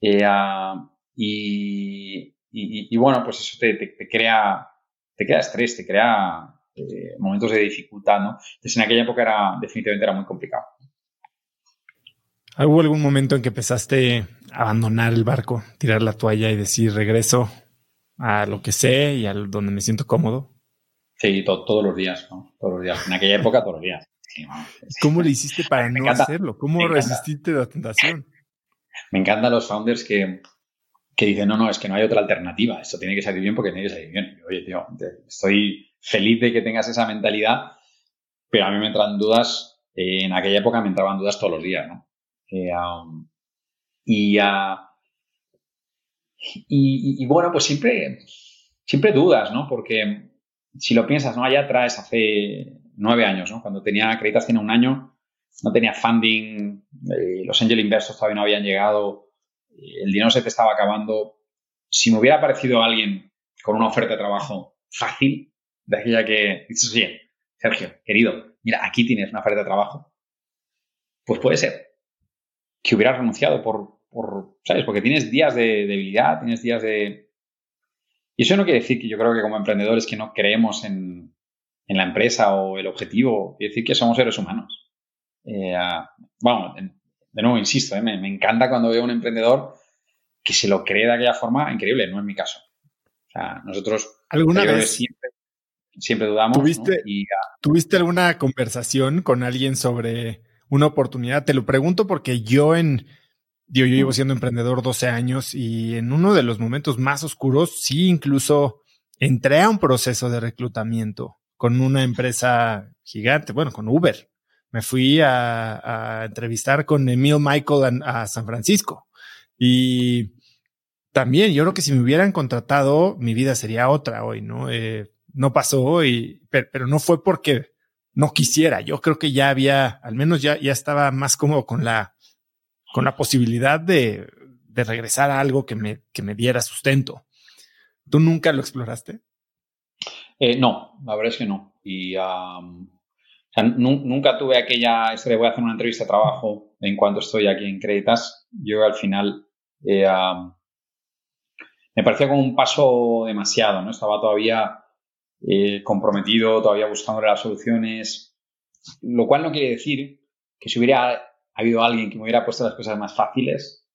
Eh, ah, y, bueno, pues eso te, crea, te crea estrés, te crea eh, momentos de dificultad, ¿no? Entonces en aquella época era, definitivamente era muy complicado. ¿Hubo algún momento en que empezaste a abandonar el barco, tirar la toalla y decir regreso a lo que sé y a donde me siento cómodo? Sí, todos los días, ¿no? Todos los días. En aquella época, todos los días. ¿Cómo le hiciste [LAUGHS] para no hacerlo? ¿Cómo resististe la tentación? Me encantan los founders que, que dicen, no, no, es que no hay otra alternativa. Esto tiene que salir bien porque tiene que salir bien. Oye, tío, estoy feliz de que tengas esa mentalidad, pero a mí me entran dudas. Eh, en aquella época me entraban dudas todos los días, ¿no? Eh, y, y, y, bueno, pues siempre, siempre dudas, ¿no? Porque si lo piensas, ¿no? Allá atrás, hace nueve años, ¿no? Cuando tenía Creditas tiene un año, no tenía funding, eh, los angel investors todavía no habían llegado, eh, el dinero se te estaba acabando. Si me hubiera aparecido alguien con una oferta de trabajo fácil, de aquella que dices, oye, Sergio, querido, mira, aquí tienes una oferta de trabajo, pues puede ser que hubieras renunciado por, por ¿sabes? Porque tienes días de debilidad, tienes días de, y eso no quiere decir que yo creo que como emprendedores que no creemos en, la empresa o el objetivo, quiere decir que somos seres humanos. Eh, bueno, de nuevo, insisto, eh, me, encanta cuando veo a un emprendedor que se lo cree de aquella forma, increíble, no es mi caso. O sea, nosotros ¿Alguna vez siempre, siempre dudamos. ¿Tuviste, ¿Tuviste alguna conversación con alguien sobre una oportunidad? Te lo pregunto porque yo en yo, yo llevo siendo emprendedor 12 años y en uno de los momentos más oscuros, sí, incluso entré a un proceso de reclutamiento con una empresa gigante, bueno, con Uber. Me fui a, entrevistar con Emil Michael a, San Francisco y también yo creo que si me hubieran contratado, mi vida sería otra hoy, ¿no? Eh, no pasó hoy, pero, no fue porque no quisiera. Yo creo que ya había, al menos ya, ya estaba más cómodo con la con la posibilidad de, regresar a algo que me, que me diera sustento. ¿Tú nunca lo exploraste? Eh, no, la verdad es que no. Y nunca tuve aquella, esto de voy a hacer una entrevista de trabajo en cuanto estoy aquí en Creditas. Yo al final eh, me parecía como un paso demasiado, ¿no? Estaba todavía eh, comprometido, todavía buscando las soluciones, lo cual no quiere decir que si hubiera ha habido alguien que me hubiera puesto las cosas más fáciles,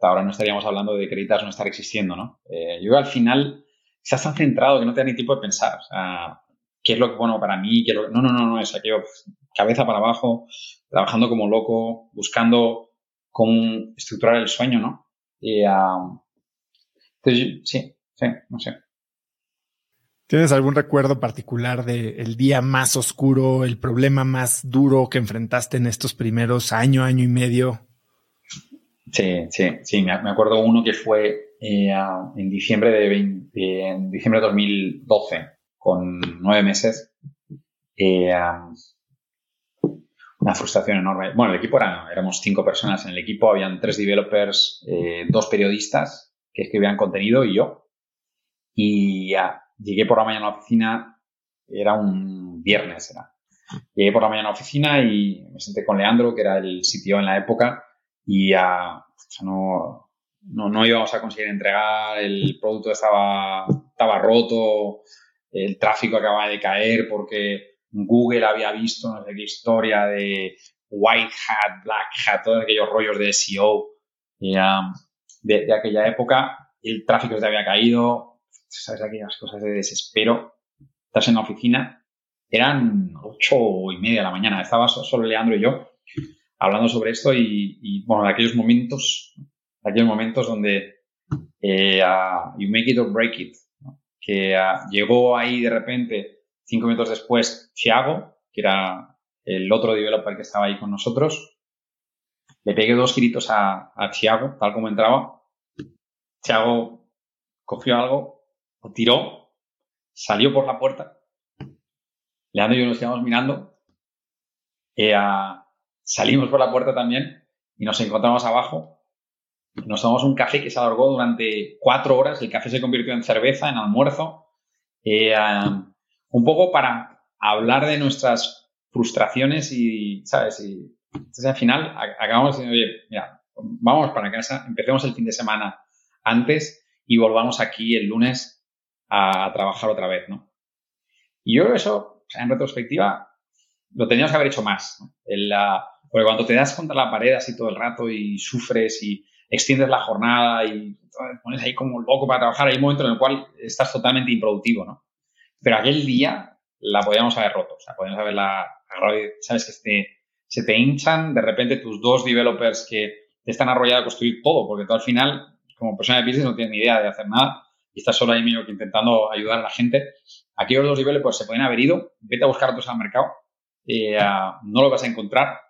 ahora no estaríamos hablando de créditos no estar existiendo, ¿no? Yo al final estás tan centrado que no te da ni tiempo de pensar, o sea, qué es lo que bueno para mí, qué es lo no, no, no, no, es aquello, cabeza para abajo, trabajando como loco, buscando cómo estructurar el sueño, ¿no? Y, entonces, sí, sí, no sé. ¿Tienes algún recuerdo particular del día más oscuro, el problema más duro que enfrentaste en estos primeros año, año y medio? Sí, sí, sí. Me, acuerdo uno que fue eh, en diciembre de en diciembre de 2012, con nueve meses. Eh, una frustración enorme. Bueno, el equipo era, éramos cinco personas en el equipo, habían tres developers, eh, dos periodistas que escribían contenido y yo. Y Llegué por la mañana a la oficina, era un viernes, era. Llegué por la mañana a la oficina y me senté con Leandro, que era el sitio en la época, y ya no, no, no, íbamos a conseguir entregar, el producto estaba, estaba roto, el tráfico acababa de caer porque Google había visto no sé qué historia de white hat, black hat, todos aquellos rollos de SEO de, aquella época, el tráfico se había caído, sabes, aquellas cosas de desespero. Estás en la oficina, eran ocho y media de la mañana, estaba solo Leandro y yo hablando sobre esto y, bueno, de aquellos momentos, de aquellos momentos donde eh, you make it or break it, que llegó ahí de repente, cinco minutos después, Thiago, que era el otro developer que estaba ahí con nosotros, le pegué dos gritos a, a Thiago, tal como entraba. Thiago cogió algo, lo tiró, salió por la puerta. Leandro y yo nos quedamos mirando. Eh, salimos por la puerta también y nos encontramos abajo. Nos tomamos un café que se alargó durante cuatro horas. El café se convirtió en cerveza, en almuerzo. Eh, un poco para hablar de nuestras frustraciones y, ¿sabes? Y entonces al final acabamos diciendo, oye, mira, vamos para casa, empecemos el fin de semana antes y volvamos aquí el lunes a, trabajar otra vez, ¿no? Y yo creo que eso, en retrospectiva, lo teníamos que haber hecho más. ¿no? porque cuando te das contra la pared así todo el rato y sufres y extiendes la jornada y te pones ahí como loco para trabajar, hay un momento en el cual estás totalmente improductivo, ¿no? Pero aquel día la podíamos haber roto, o sea, podíamos haberla agarrado y, sabes que este, se te hinchan de repente tus dos developers que te están arrollando a construir todo, porque tú al final, como persona de business, no tienes ni idea de hacer nada y estás solo ahí medio que intentando ayudar a la gente. Aquellos dos developers se pueden haber ido, vete a buscar otros al mercado, eh, no lo vas a encontrar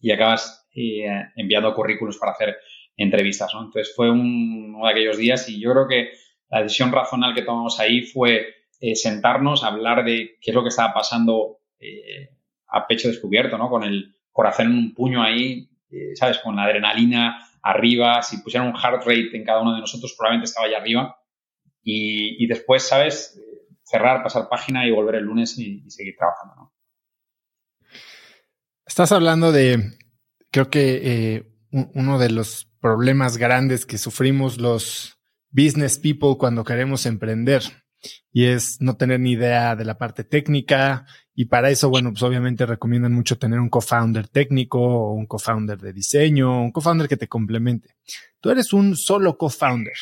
y acabas eh, enviando currículos para hacer entrevistas. ¿no? Entonces fue uno de aquellos días y yo creo que la decisión razonable que tomamos ahí fue eh, sentarnos, hablar de qué es lo que estaba pasando a pecho descubierto, ¿no? Con el corazón en un puño ahí, eh, ¿sabes? Con la adrenalina arriba. Si pusieran un heart rate en cada uno de nosotros, probablemente estaba allá arriba. Y, después, ¿sabes? Cerrar, pasar página y volver el lunes y, seguir trabajando, ¿no? Estás hablando de, creo que eh, uno de los problemas grandes que sufrimos los business people cuando queremos emprender y es no tener ni idea de la parte técnica. Y para eso, bueno, pues obviamente recomiendan mucho tener un co-founder técnico o un co-founder de diseño, un co-founder que te complemente. Tú eres un solo co-founder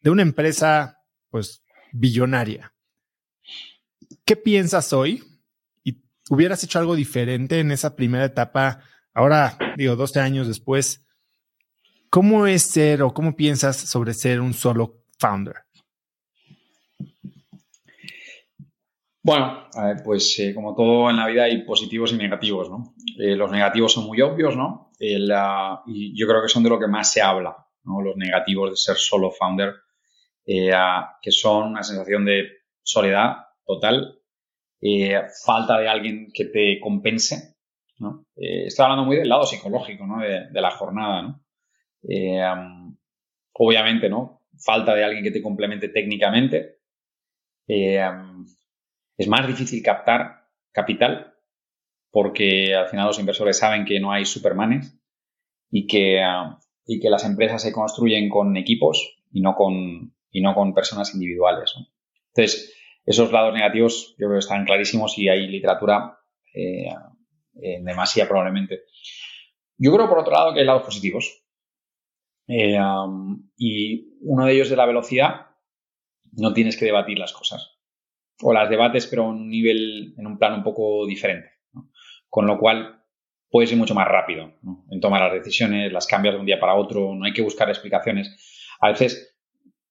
de una empresa, pues, billonaria. ¿Qué piensas hoy? ¿Y hubieras hecho algo diferente en esa primera etapa? Ahora, digo, 12 años después, ¿cómo es ser o cómo piensas sobre ser un solo founder? Bueno, pues eh, como todo en la vida hay positivos y negativos, ¿no? Eh, los negativos son muy obvios, ¿no? y yo creo que son de lo que más se habla, ¿no? Los negativos de ser solo founder, eh, que son una sensación de soledad total, falta de alguien que te compense, ¿no? estoy hablando muy del lado psicológico, ¿no? De, la jornada, ¿no? Obviamente, ¿no? Falta de alguien que te complemente técnicamente. Eh, es más difícil captar capital porque al final los inversores saben que no hay supermanes y que, y que las empresas se construyen con equipos y no con, y no con personas individuales. Entonces, esos lados negativos yo creo que están clarísimos y hay literatura eh, en demasía probablemente. Yo creo, por otro lado, que hay lados positivos. Eh, y uno de ellos es la velocidad. No tienes que debatir las cosas o las debates, pero a un nivel, en un plano un poco diferente. Con lo cual, puedes ir mucho más rápido en tomar las decisiones, las cambias de un día para otro, no hay que buscar explicaciones. A veces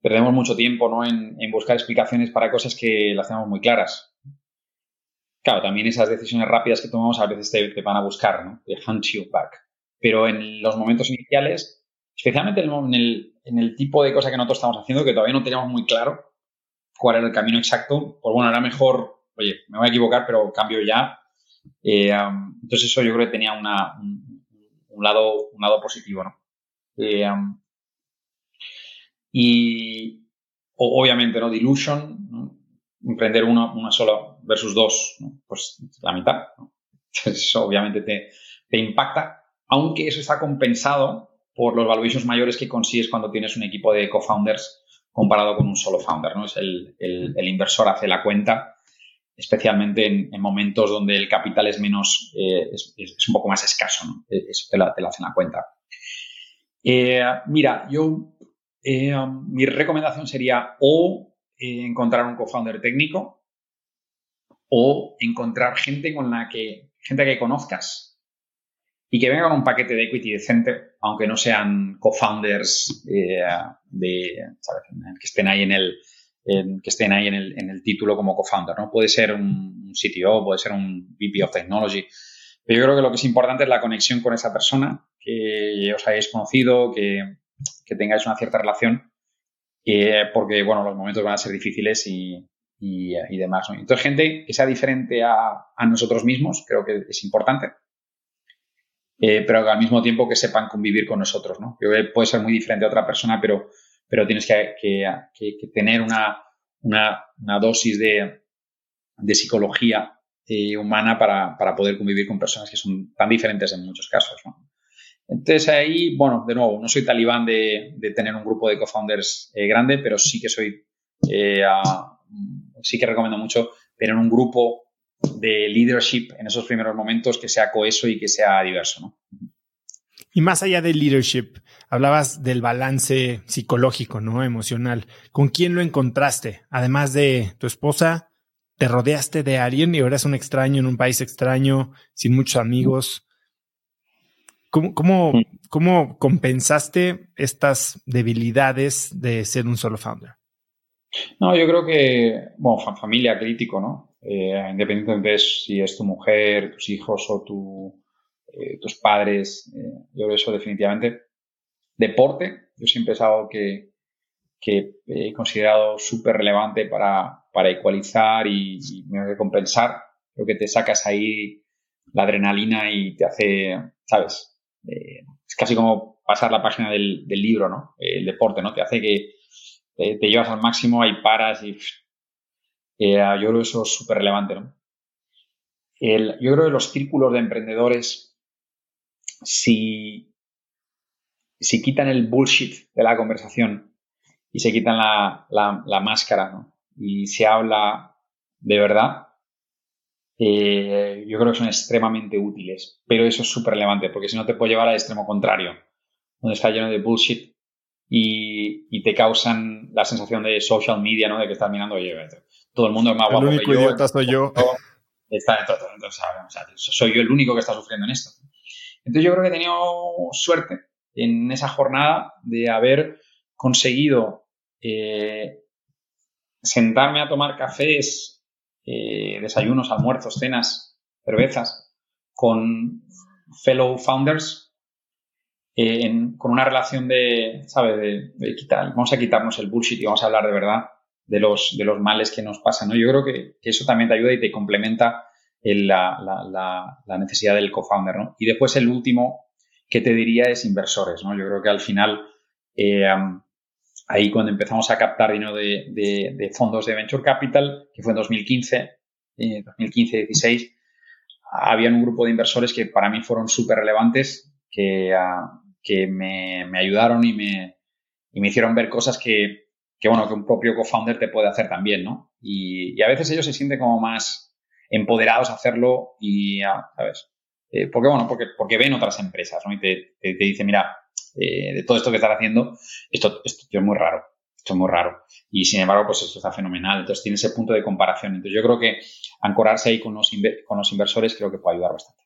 perdemos mucho tiempo ¿no? en, buscar explicaciones para cosas que las tenemos muy claras. Claro, también esas decisiones rápidas que tomamos a veces te, van a buscar, ¿no? They hunt you back. Pero en los momentos iniciales, especialmente en el, tipo de cosa que nosotros estamos haciendo, que todavía no teníamos muy claro, cuál era el camino exacto, pues bueno, era mejor, oye, me voy a equivocar, pero cambio ya. Eh, entonces eso yo creo que tenía una, un, lado, un lado positivo, ¿no? Eh, y obviamente, ¿no? Dilution, emprender uno, una sola versus dos, pues la mitad. Entonces [LAUGHS] eso obviamente te, te impacta, aunque eso está compensado por los valuations mayores que consigues cuando tienes un equipo de co-founders comparado con un solo founder, ¿no? Es el, inversor hace la cuenta, especialmente en, momentos donde el capital es menos, eh, es, un poco más escaso, ¿no? E, eso te, la, te hacen la cuenta. Eh, mira, yo, eh, mi recomendación sería o encontrar un co-founder técnico o encontrar gente con la que, gente que conozcas y que venga con un paquete de equity decente, aunque no sean co-founders eh, de, que estén ahí en el que estén ahí en el, en el título como co-founder, ¿no? Puede ser un, CTO, puede ser un VP of Technology, pero yo creo que lo que es importante es la conexión con esa persona, que os hayáis conocido, que, que tengáis una cierta relación, eh, porque, bueno, los momentos van a ser difíciles y, y, y demás, ¿no? Entonces, gente que sea diferente a, a nosotros mismos, creo que es importante eh, pero al mismo tiempo que sepan convivir con nosotros, ¿no? Yo puede ser muy diferente a otra persona, pero, pero tienes que, tener una, una, dosis de, de psicología eh, humana para, para, poder convivir con personas que son tan diferentes en muchos casos, ¿no? Entonces ahí, bueno, de nuevo, no soy talibán de, de tener un grupo de co-founders eh, grande, pero sí que soy, sí que recomiendo mucho tener un grupo de leadership en esos primeros momentos que sea coeso y que sea diverso. ¿no? Y más allá del leadership, hablabas del balance psicológico, ¿no? Emocional. ¿Con quién lo encontraste? Además de tu esposa, ¿te rodeaste de alguien y eras un extraño en un país extraño, sin muchos amigos? ¿Cómo, cómo, cómo compensaste estas debilidades de ser un solo founder? No, yo creo que, bueno, familia crítico, ¿no? Eh, independientemente de si es tu mujer, tus hijos o tu, eh, tus padres, eh, yo creo eso definitivamente. Deporte, yo siempre es algo que, que he considerado súper relevante para, para ecualizar y, y compensar. Creo que te sacas ahí la adrenalina y te hace, ¿sabes? Eh, es casi como pasar la página del, del libro, ¿no? El deporte, ¿no? Te hace que te, te llevas al máximo, y paras y eh, yo creo que eso es súper relevante, ¿no? yo creo que los círculos de emprendedores, si, si quitan el bullshit de la conversación y se quitan la, la, máscara, ¿no? Y se habla de verdad, eh, yo creo que son extremadamente útiles. Pero eso es súper relevante, porque si no te puede llevar al extremo contrario, donde está lleno de bullshit y, y, te causan la sensación de social media, ¿no? De que estás mirando, oye, todo el mundo es más guapo el único idiota soy yo. Está, entonces, soy yo el único que está sufriendo en esto. Entonces yo creo que he tenido suerte en esa jornada de haber conseguido eh, sentarme a tomar cafés, eh, desayunos, almuerzos, cenas, cervezas con fellow founders eh, con una relación de, ¿sabes? De, quitar, vamos a quitarnos el bullshit y vamos a hablar de verdad de los, de los males que nos pasan. ¿no? Yo creo que, eso también te ayuda y te complementa la, necesidad del co-founder. ¿no? Y después el último que te diría es inversores. ¿no? Yo creo que al final, eh, ahí cuando empezamos a captar dinero de, fondos de Venture Capital, que fue en 2015, 2015-16, eh, había un grupo de inversores que para mí fueron súper relevantes, que, ah, que me, ayudaron y me, y me hicieron ver cosas que, que bueno, que un propio co-founder te puede hacer también, ¿no? Y, a veces ellos se sienten como más empoderados a hacerlo y, ¿sabes? Eh, porque, bueno, porque, porque ven otras empresas, ¿no? Y te, te, dicen, mira, eh, de todo esto que estás haciendo, esto, esto es muy raro, esto es muy raro. Y sin embargo, pues esto está fenomenal. Entonces tiene ese punto de comparación. Entonces yo creo que ancorarse ahí con los, con los inversores creo que puede ayudar bastante.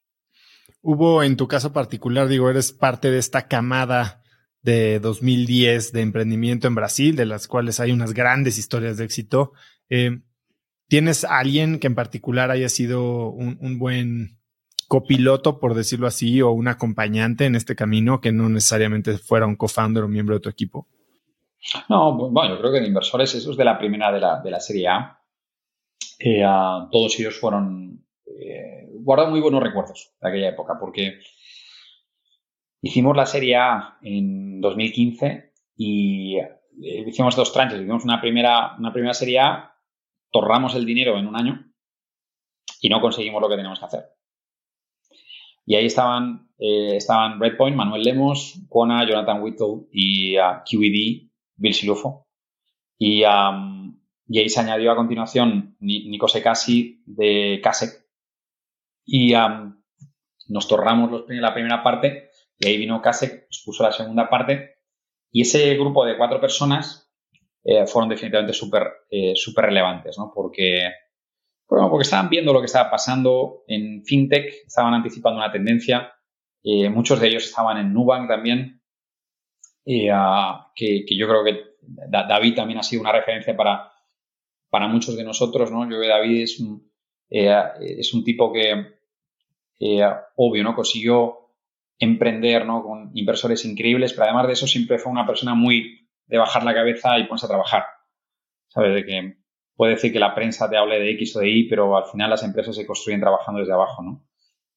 Hubo en tu caso particular, digo, eres parte de esta camada de 2010 de emprendimiento en Brasil, de las cuales hay unas grandes historias de éxito. Eh, ¿Tienes alguien que en particular haya sido un, buen copiloto, por decirlo así, o un acompañante en este camino que no necesariamente fuera un co-founder o miembro de tu equipo? No, bueno, yo creo que de inversores, esos de la primera de la, de la serie A, eh, todos ellos fueron, eh, muy buenos recuerdos de aquella época, porque Hicimos la Serie A en 2015 y eh, hicimos dos tranches. Hicimos una primera, una primera Serie A, torramos el dinero en un año y no conseguimos lo que teníamos que hacer. Y ahí estaban, eh, estaban Redpoint, Manuel Lemos, Quona, Jonathan Whittle y uh, QED, Bill Silufo. Y, ahí se añadió a continuación Nico Secasi de Kasek. Y nos torramos la primera parte y ahí vino Kasek, puso la segunda parte. Y ese grupo de cuatro personas eh, fueron definitivamente súper eh, super relevantes, ¿no? Porque, bueno, porque estaban viendo lo que estaba pasando en FinTech, estaban anticipando una tendencia. Eh, muchos de ellos estaban en Nubank también, ah, que, yo creo que David también ha sido una referencia para, para muchos de nosotros, ¿no? Yo creo que David es un, es un tipo que, obvio, ¿no? Consiguió emprender, ¿no? Con inversores increíbles, pero además de eso siempre fue una persona muy de bajar la cabeza y ponerse a trabajar. ¿Sabes? De que puede decir que la prensa te hable de X o de Y, pero al final las empresas se construyen trabajando desde abajo, ¿no?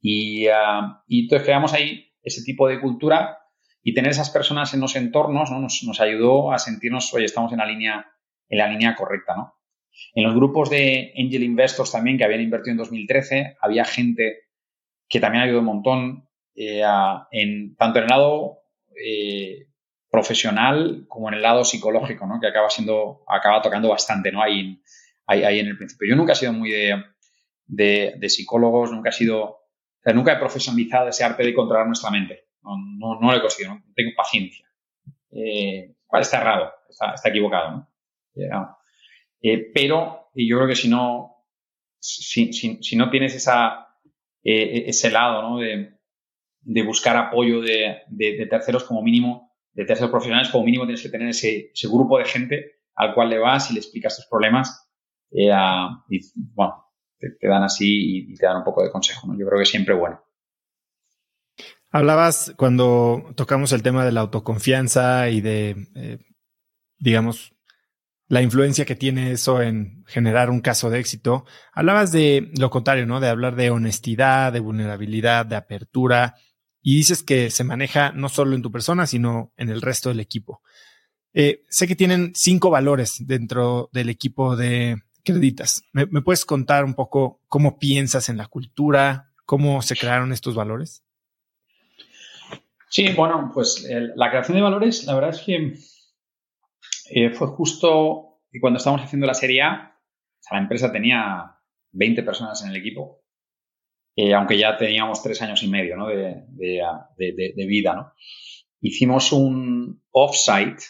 Y, uh, y entonces creamos ahí ese tipo de cultura y tener esas personas en los entornos ¿no? nos, nos, ayudó a sentirnos, oye, estamos en la línea, en la línea correcta, ¿no? En los grupos de Angel Investors también que habían invertido en 2013, había gente que también ayudó un montón, eh, en, tanto en el lado eh, profesional como en el lado psicológico, ¿no? que acaba siendo, acaba tocando bastante ¿no? ahí, ahí, en el principio. Yo nunca he sido muy de, de, psicólogos, nunca he sido, nunca he profesionalizado ese arte de controlar nuestra mente. No, no, lo he conseguido, no tengo paciencia. Eh, está errado, está, está equivocado. ¿no? Eh, pero yo creo que si no, si, si, no tienes esa, eh, ese lado ¿no? de, de buscar apoyo de, de, terceros como mínimo, de terceros profesionales, como mínimo tienes que tener ese, ese grupo de gente al cual le vas y le explicas tus problemas eh, y, bueno, te, dan así y, te dan un poco de consejo. ¿no? Yo creo que siempre bueno. Hablabas cuando tocamos el tema de la autoconfianza y de, eh, digamos, la influencia que tiene eso en generar un caso de éxito. Hablabas de lo contrario, ¿no? De hablar de honestidad, de vulnerabilidad, de apertura y dices que se maneja no solo en tu persona, sino en el resto del equipo. Eh, sé que tienen cinco valores dentro del equipo de Creditas. ¿Me, puedes contar un poco cómo piensas en la cultura, cómo se crearon estos valores? Sí, bueno, pues la creación de valores, la verdad es que eh, fue justo cuando estábamos haciendo la serie A, la empresa tenía 20 personas en el equipo eh, aunque ya teníamos tres años y medio ¿no? de, de, vida. ¿no? Hicimos un off-site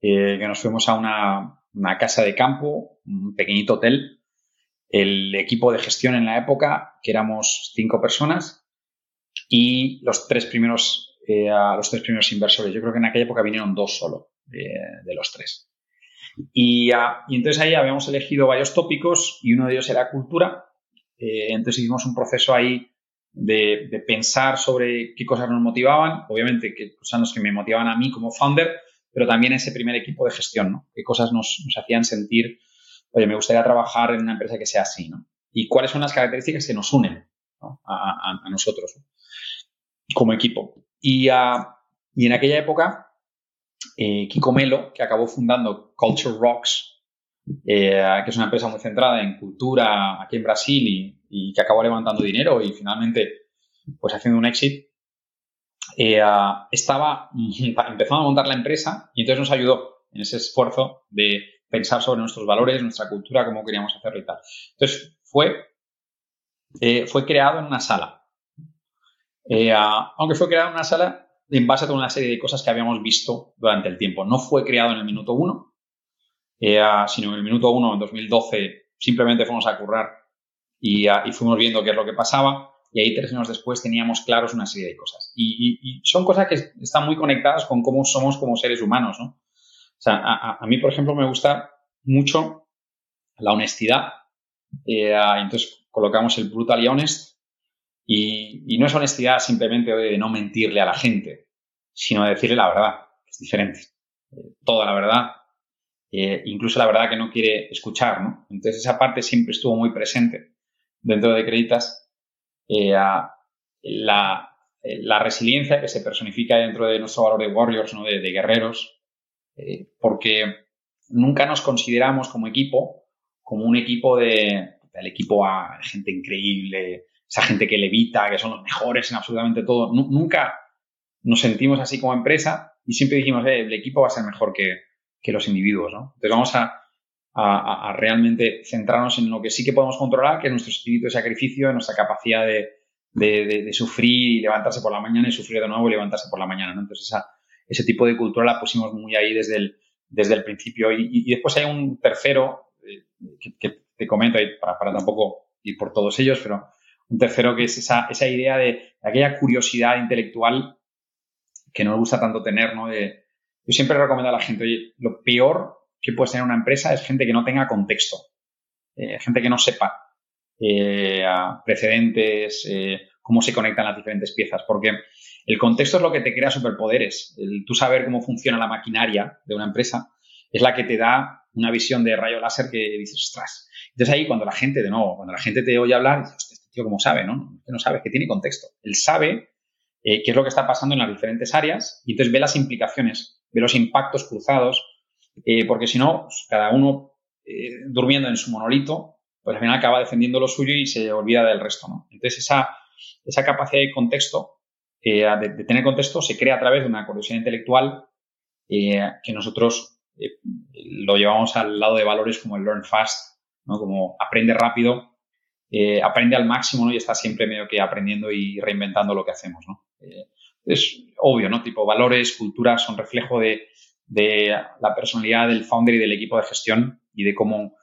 eh, que nos fuimos a una, una, casa de campo, un pequeñito hotel. El equipo de gestión en la época, que éramos cinco personas, y los tres primeros, eh, los tres primeros inversores. Yo creo que en aquella época vinieron dos solo de, los tres. Y, y, entonces ahí habíamos elegido varios tópicos y uno de ellos era cultura eh, entonces hicimos un proceso ahí de, pensar sobre qué cosas nos motivaban, obviamente qué cosas que me motivaban a mí como founder, pero también ese primer equipo de gestión, ¿no? Qué cosas nos, hacían sentir, oye, me gustaría trabajar en una empresa que sea así, ¿no? Y cuáles son las características que nos unen a, nosotros como equipo. Y, y en aquella época, eh, Kiko Melo, que acabó fundando Culture Rocks, eh, que es una empresa muy centrada en cultura aquí en Brasil y, que acabó levantando dinero y finalmente pues haciendo un exit, eh, estaba empezando a montar la empresa y entonces nos ayudó en ese esfuerzo de pensar sobre nuestros valores, nuestra cultura, cómo queríamos hacerlo y tal. Entonces fue, eh, fue creado en una sala. aunque fue creado en una sala en base a toda una serie de cosas que habíamos visto durante el tiempo. No fue creado en el minuto uno, eh, sino en el minuto uno, en 2012, simplemente fuimos a currar y, y, fuimos viendo qué es lo que pasaba. Y ahí tres años después teníamos claros una serie de cosas. Y, son cosas que están muy conectadas con cómo somos como seres humanos, ¿no? O sea, a, mí, por ejemplo, me gusta mucho la honestidad. Eh, entonces colocamos el brutal y honest. Y, no es honestidad simplemente de no mentirle a la gente, sino de decirle la verdad, es diferente. Eh, toda la verdad eh, incluso la verdad que no quiere escuchar, ¿no? Entonces esa parte siempre estuvo muy presente dentro de Creditas. Eh, la, la, resiliencia que se personifica dentro de nuestro valor de warriors, ¿no? de, guerreros, eh, porque nunca nos consideramos como equipo como un equipo de, el equipo A, gente increíble, esa gente que levita, que son los mejores en absolutamente todo. nunca nos sentimos así como empresa y siempre dijimos, eh, el equipo va a ser mejor que, los individuos, ¿no? Entonces vamos a, realmente centrarnos en lo que sí que podemos controlar, que es nuestro espíritu de sacrificio, nuestra capacidad de, sufrir y levantarse por la mañana y sufrir de nuevo y levantarse por la mañana, ¿no? Entonces esa, ese tipo de cultura la pusimos muy ahí desde el, principio. Y, después hay un tercero eh, que, te comento para, para tampoco ir por todos ellos, pero un tercero que es esa, idea de, aquella curiosidad intelectual que nos gusta tanto tener, ¿no? Yo siempre recomiendo a la gente, oye, lo peor que puede tener una empresa es gente que no tenga contexto, eh, gente que no sepa eh, precedentes, eh, cómo se conectan las diferentes piezas, porque el contexto es lo que te crea superpoderes. El tú saber cómo funciona la maquinaria de una empresa es la que te da una visión de rayo láser que dices, ostras. Entonces ahí cuando la gente, de nuevo, cuando la gente te oye hablar, dices, este tío cómo sabe, ¿no? Que no sabe, que tiene contexto. Él sabe qué es lo que está pasando en las diferentes áreas y entonces ve las implicaciones, ve los impactos cruzados, porque si no, cada uno durmiendo en su monolito, pues al final acaba defendiendo lo suyo y se olvida del resto, ¿no? Entonces, esa, esa capacidad de contexto, eh, de, tener contexto, se crea a través de una curiosidad intelectual eh, que nosotros eh, lo llevamos al lado de valores como el learn fast, ¿no? Como aprende rápido, aprende al máximo, ¿no? Y está siempre medio que aprendiendo y reinventando lo que hacemos, ¿no? Es obvio, ¿no? Tipo, valores, cultura son reflejo de, de la personalidad del founder y del equipo de gestión y de cómo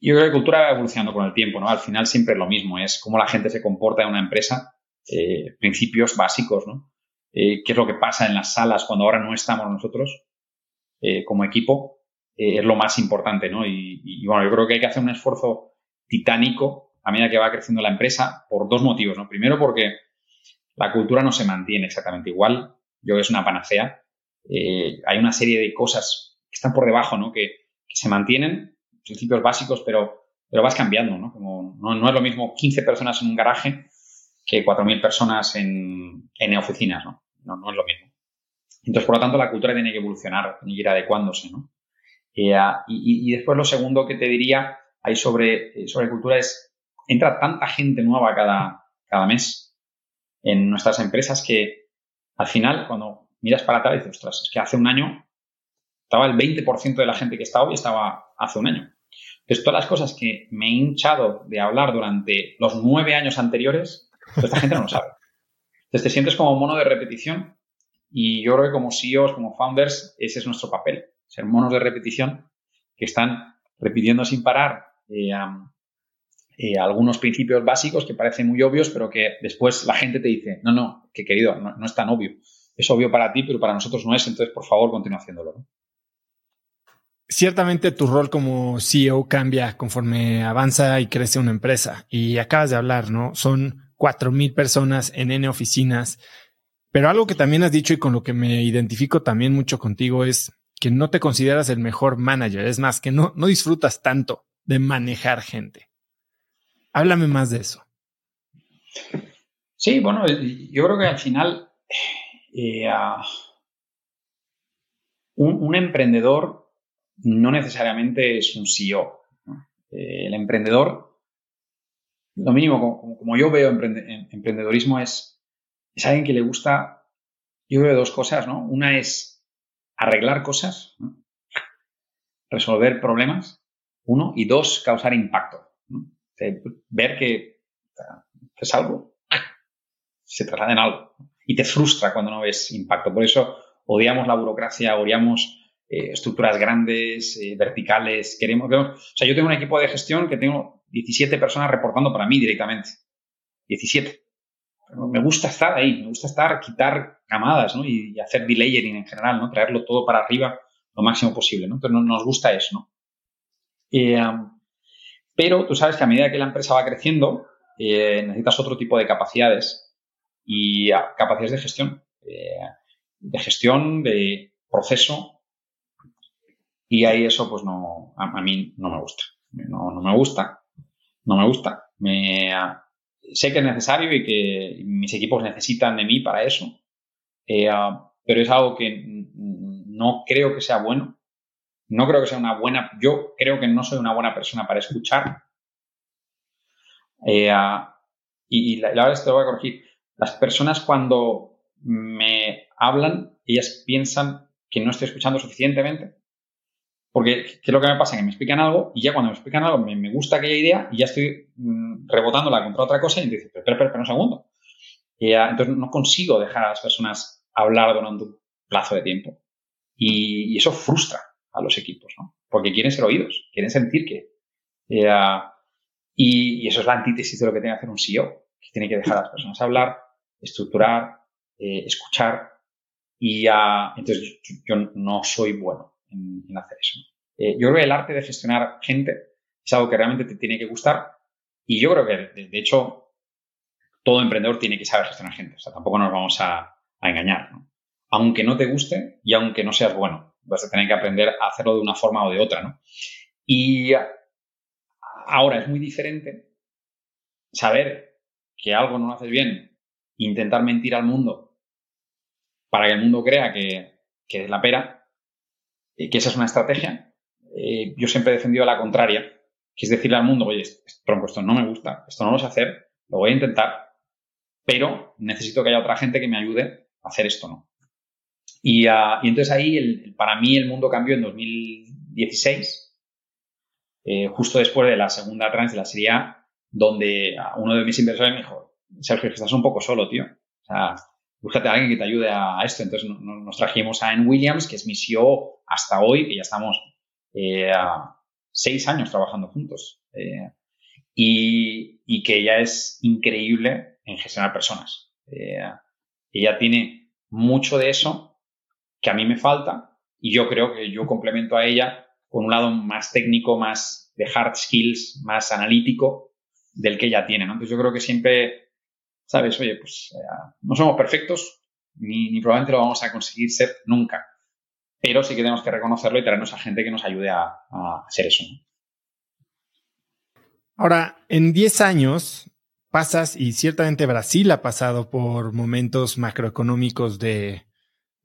yo creo que cultura va evolucionando con el tiempo, ¿no? Al final siempre es lo mismo, es cómo la gente se comporta en una empresa, eh, principios básicos, ¿no? Eh, qué es lo que pasa en las salas cuando ahora no estamos nosotros eh, como equipo, es lo más importante, ¿no? Y, bueno, yo creo que hay que hacer un esfuerzo titánico a medida que va creciendo la empresa por dos motivos, ¿no? Primero porque la cultura no se mantiene exactamente igual, yo es una panacea, hay una serie de cosas que están por debajo, ¿no? Que, se mantienen principios básicos, pero, pero vas cambiando, ¿no? Como no, es lo mismo 15 personas en un garaje que 4.000 personas en, en oficinas, ¿no? ¿no? ¿no? es lo mismo. Entonces, por lo tanto, la cultura tiene que evolucionar, tiene que ir adecuándose, ¿no? Eh, y, y, después lo segundo que te diría ahí sobre, eh, sobre cultura es, entra tanta gente nueva cada, cada mes en nuestras empresas que al final, cuando miras para atrás, dices, ostras, es que hace un año estaba el 20% de la gente que está hoy estaba hace un año. Entonces, todas las cosas que me he hinchado de hablar durante los nueve años anteriores, pues esta gente no lo sabe. Entonces, te sientes como mono de repetición y yo creo que como CEOs, como founders, ese es nuestro papel, ser monos de repetición que están repitiendo sin parar eh, eh, algunos principios básicos que parecen muy obvios, pero que después la gente te dice, no, no, que querido, no, no es tan obvio. Es obvio para ti, pero para nosotros no es, entonces por favor continúa haciéndolo. ¿no? Ciertamente tu rol como CEO cambia conforme avanza y crece una empresa. Y acabas de hablar, ¿no? Son cuatro mil personas en N oficinas. Pero algo que también has dicho y con lo que me identifico también mucho contigo es que no te consideras el mejor manager. Es más, que no, no disfrutas tanto de manejar gente. Háblame más de eso. Sí, bueno, yo creo que al final eh, un, emprendedor no necesariamente es un CEO. Eh, el emprendedor, lo mínimo, como, yo veo emprendedorismo, es, es alguien que le gusta, yo veo dos cosas, ¿no? Una es arreglar cosas, resolver problemas, uno, y dos, causar impacto. Ver que es algo, se traslada en algo. Y te frustra cuando no ves impacto. Por eso odiamos la burocracia, odiamos eh, estructuras grandes, eh, verticales. Queremos, o sea, yo tengo un equipo de gestión que tengo 17 personas reportando para mí directamente. 17. me gusta estar ahí, me gusta estar, quitar camadas, ¿no? Y, hacer delayering en general, ¿no? Traerlo todo para arriba lo máximo posible, ¿no? Entonces nos gusta eso, ¿no? Eh, pero tú sabes que a medida que la empresa va creciendo, necesitas otro tipo de capacidades y ah, capacidades de gestión. de gestión, de proceso, y ahí eso, pues no, a, mí no me gusta. No, me gusta, no me gusta. Me, sé que es necesario y que mis equipos necesitan de mí para eso, eh, pero es algo que no creo que sea bueno. No creo que sea una buena, yo creo que no soy una buena persona para escuchar. Eh, y, la, verdad es que te lo voy a corregir, las personas cuando me hablan, ellas piensan que no estoy escuchando suficientemente. Porque, ¿qué es lo que me pasa? Que me explican algo y ya cuando me explican algo me, gusta aquella idea y ya estoy mm, rebotándola contra otra cosa y dices, pero espera, espera, un segundo. Y entonces no consigo dejar a las personas hablar durante un plazo de tiempo. Y, eso frustra a los equipos, ¿no? Porque quieren ser oídos, quieren sentir que... y, eso es la antítesis de lo que tiene que hacer un CEO, que tiene que dejar a las personas hablar, estructurar, eh, escuchar. Y entonces yo, no soy bueno en, hacer eso. Eh, yo creo que el arte de gestionar gente es algo que realmente te tiene que gustar. Y yo creo que, de, hecho, todo emprendedor tiene que saber gestionar gente. O sea, tampoco nos vamos a, engañar. aunque no te guste y aunque no seas bueno. Vas a tener que aprender a hacerlo de una forma o de otra, ¿no? Y ahora es muy diferente saber que algo no lo haces bien, intentar mentir al mundo para que el mundo crea que, es la pera, que esa es una estrategia. Eh, yo siempre he defendido la contraria, que es decirle al mundo, oye, tronco, esto no me gusta, esto no lo sé hacer, lo voy a intentar, pero necesito que haya otra gente que me ayude a hacer esto, ¿no? Ah, y, entonces ahí, para mí, el mundo cambió en 2016, eh, justo después de la segunda trans de la Serie A, donde uno de mis inversores me dijo, Sergio, estás un poco solo, tío. O sea, búscate a alguien que te ayude a, esto. Entonces nos trajimos a Anne Williams, que es mi CEO hasta hoy, que ya estamos eh, seis años trabajando juntos. Eh, y, y, que ella es increíble en gestionar personas. ella tiene mucho de eso que a mí me falta y yo creo que yo complemento a ella con un lado más técnico, más de hard skills, más analítico del que ella tiene, ¿no? Entonces yo creo que siempre, ¿sabes? Oye, pues eh, no somos perfectos ni, probablemente lo vamos a conseguir ser nunca, pero sí que tenemos que reconocerlo y traernos a gente que nos ayude a, hacer eso. Ahora, en 10 años pasas, y ciertamente Brasil ha pasado por momentos macroeconómicos de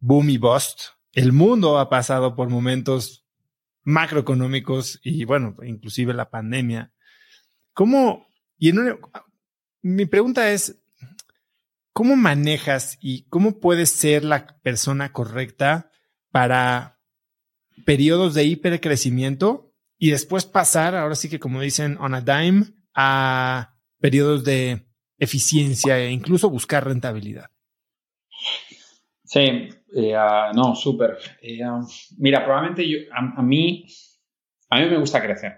boom y bust. El mundo ha pasado por momentos macroeconómicos y bueno, inclusive la pandemia. ¿Cómo? Y mi pregunta es, ¿cómo manejas y cómo puedes ser la persona correcta para periodos de hipercrecimiento y después pasar, ahora sí que como dicen, on a dime, a periodos de eficiencia e incluso buscar rentabilidad? Sí, eh, ah, no, súper. Eh, ah, mira, probablemente yo, a, mí, a mí me gusta crecer,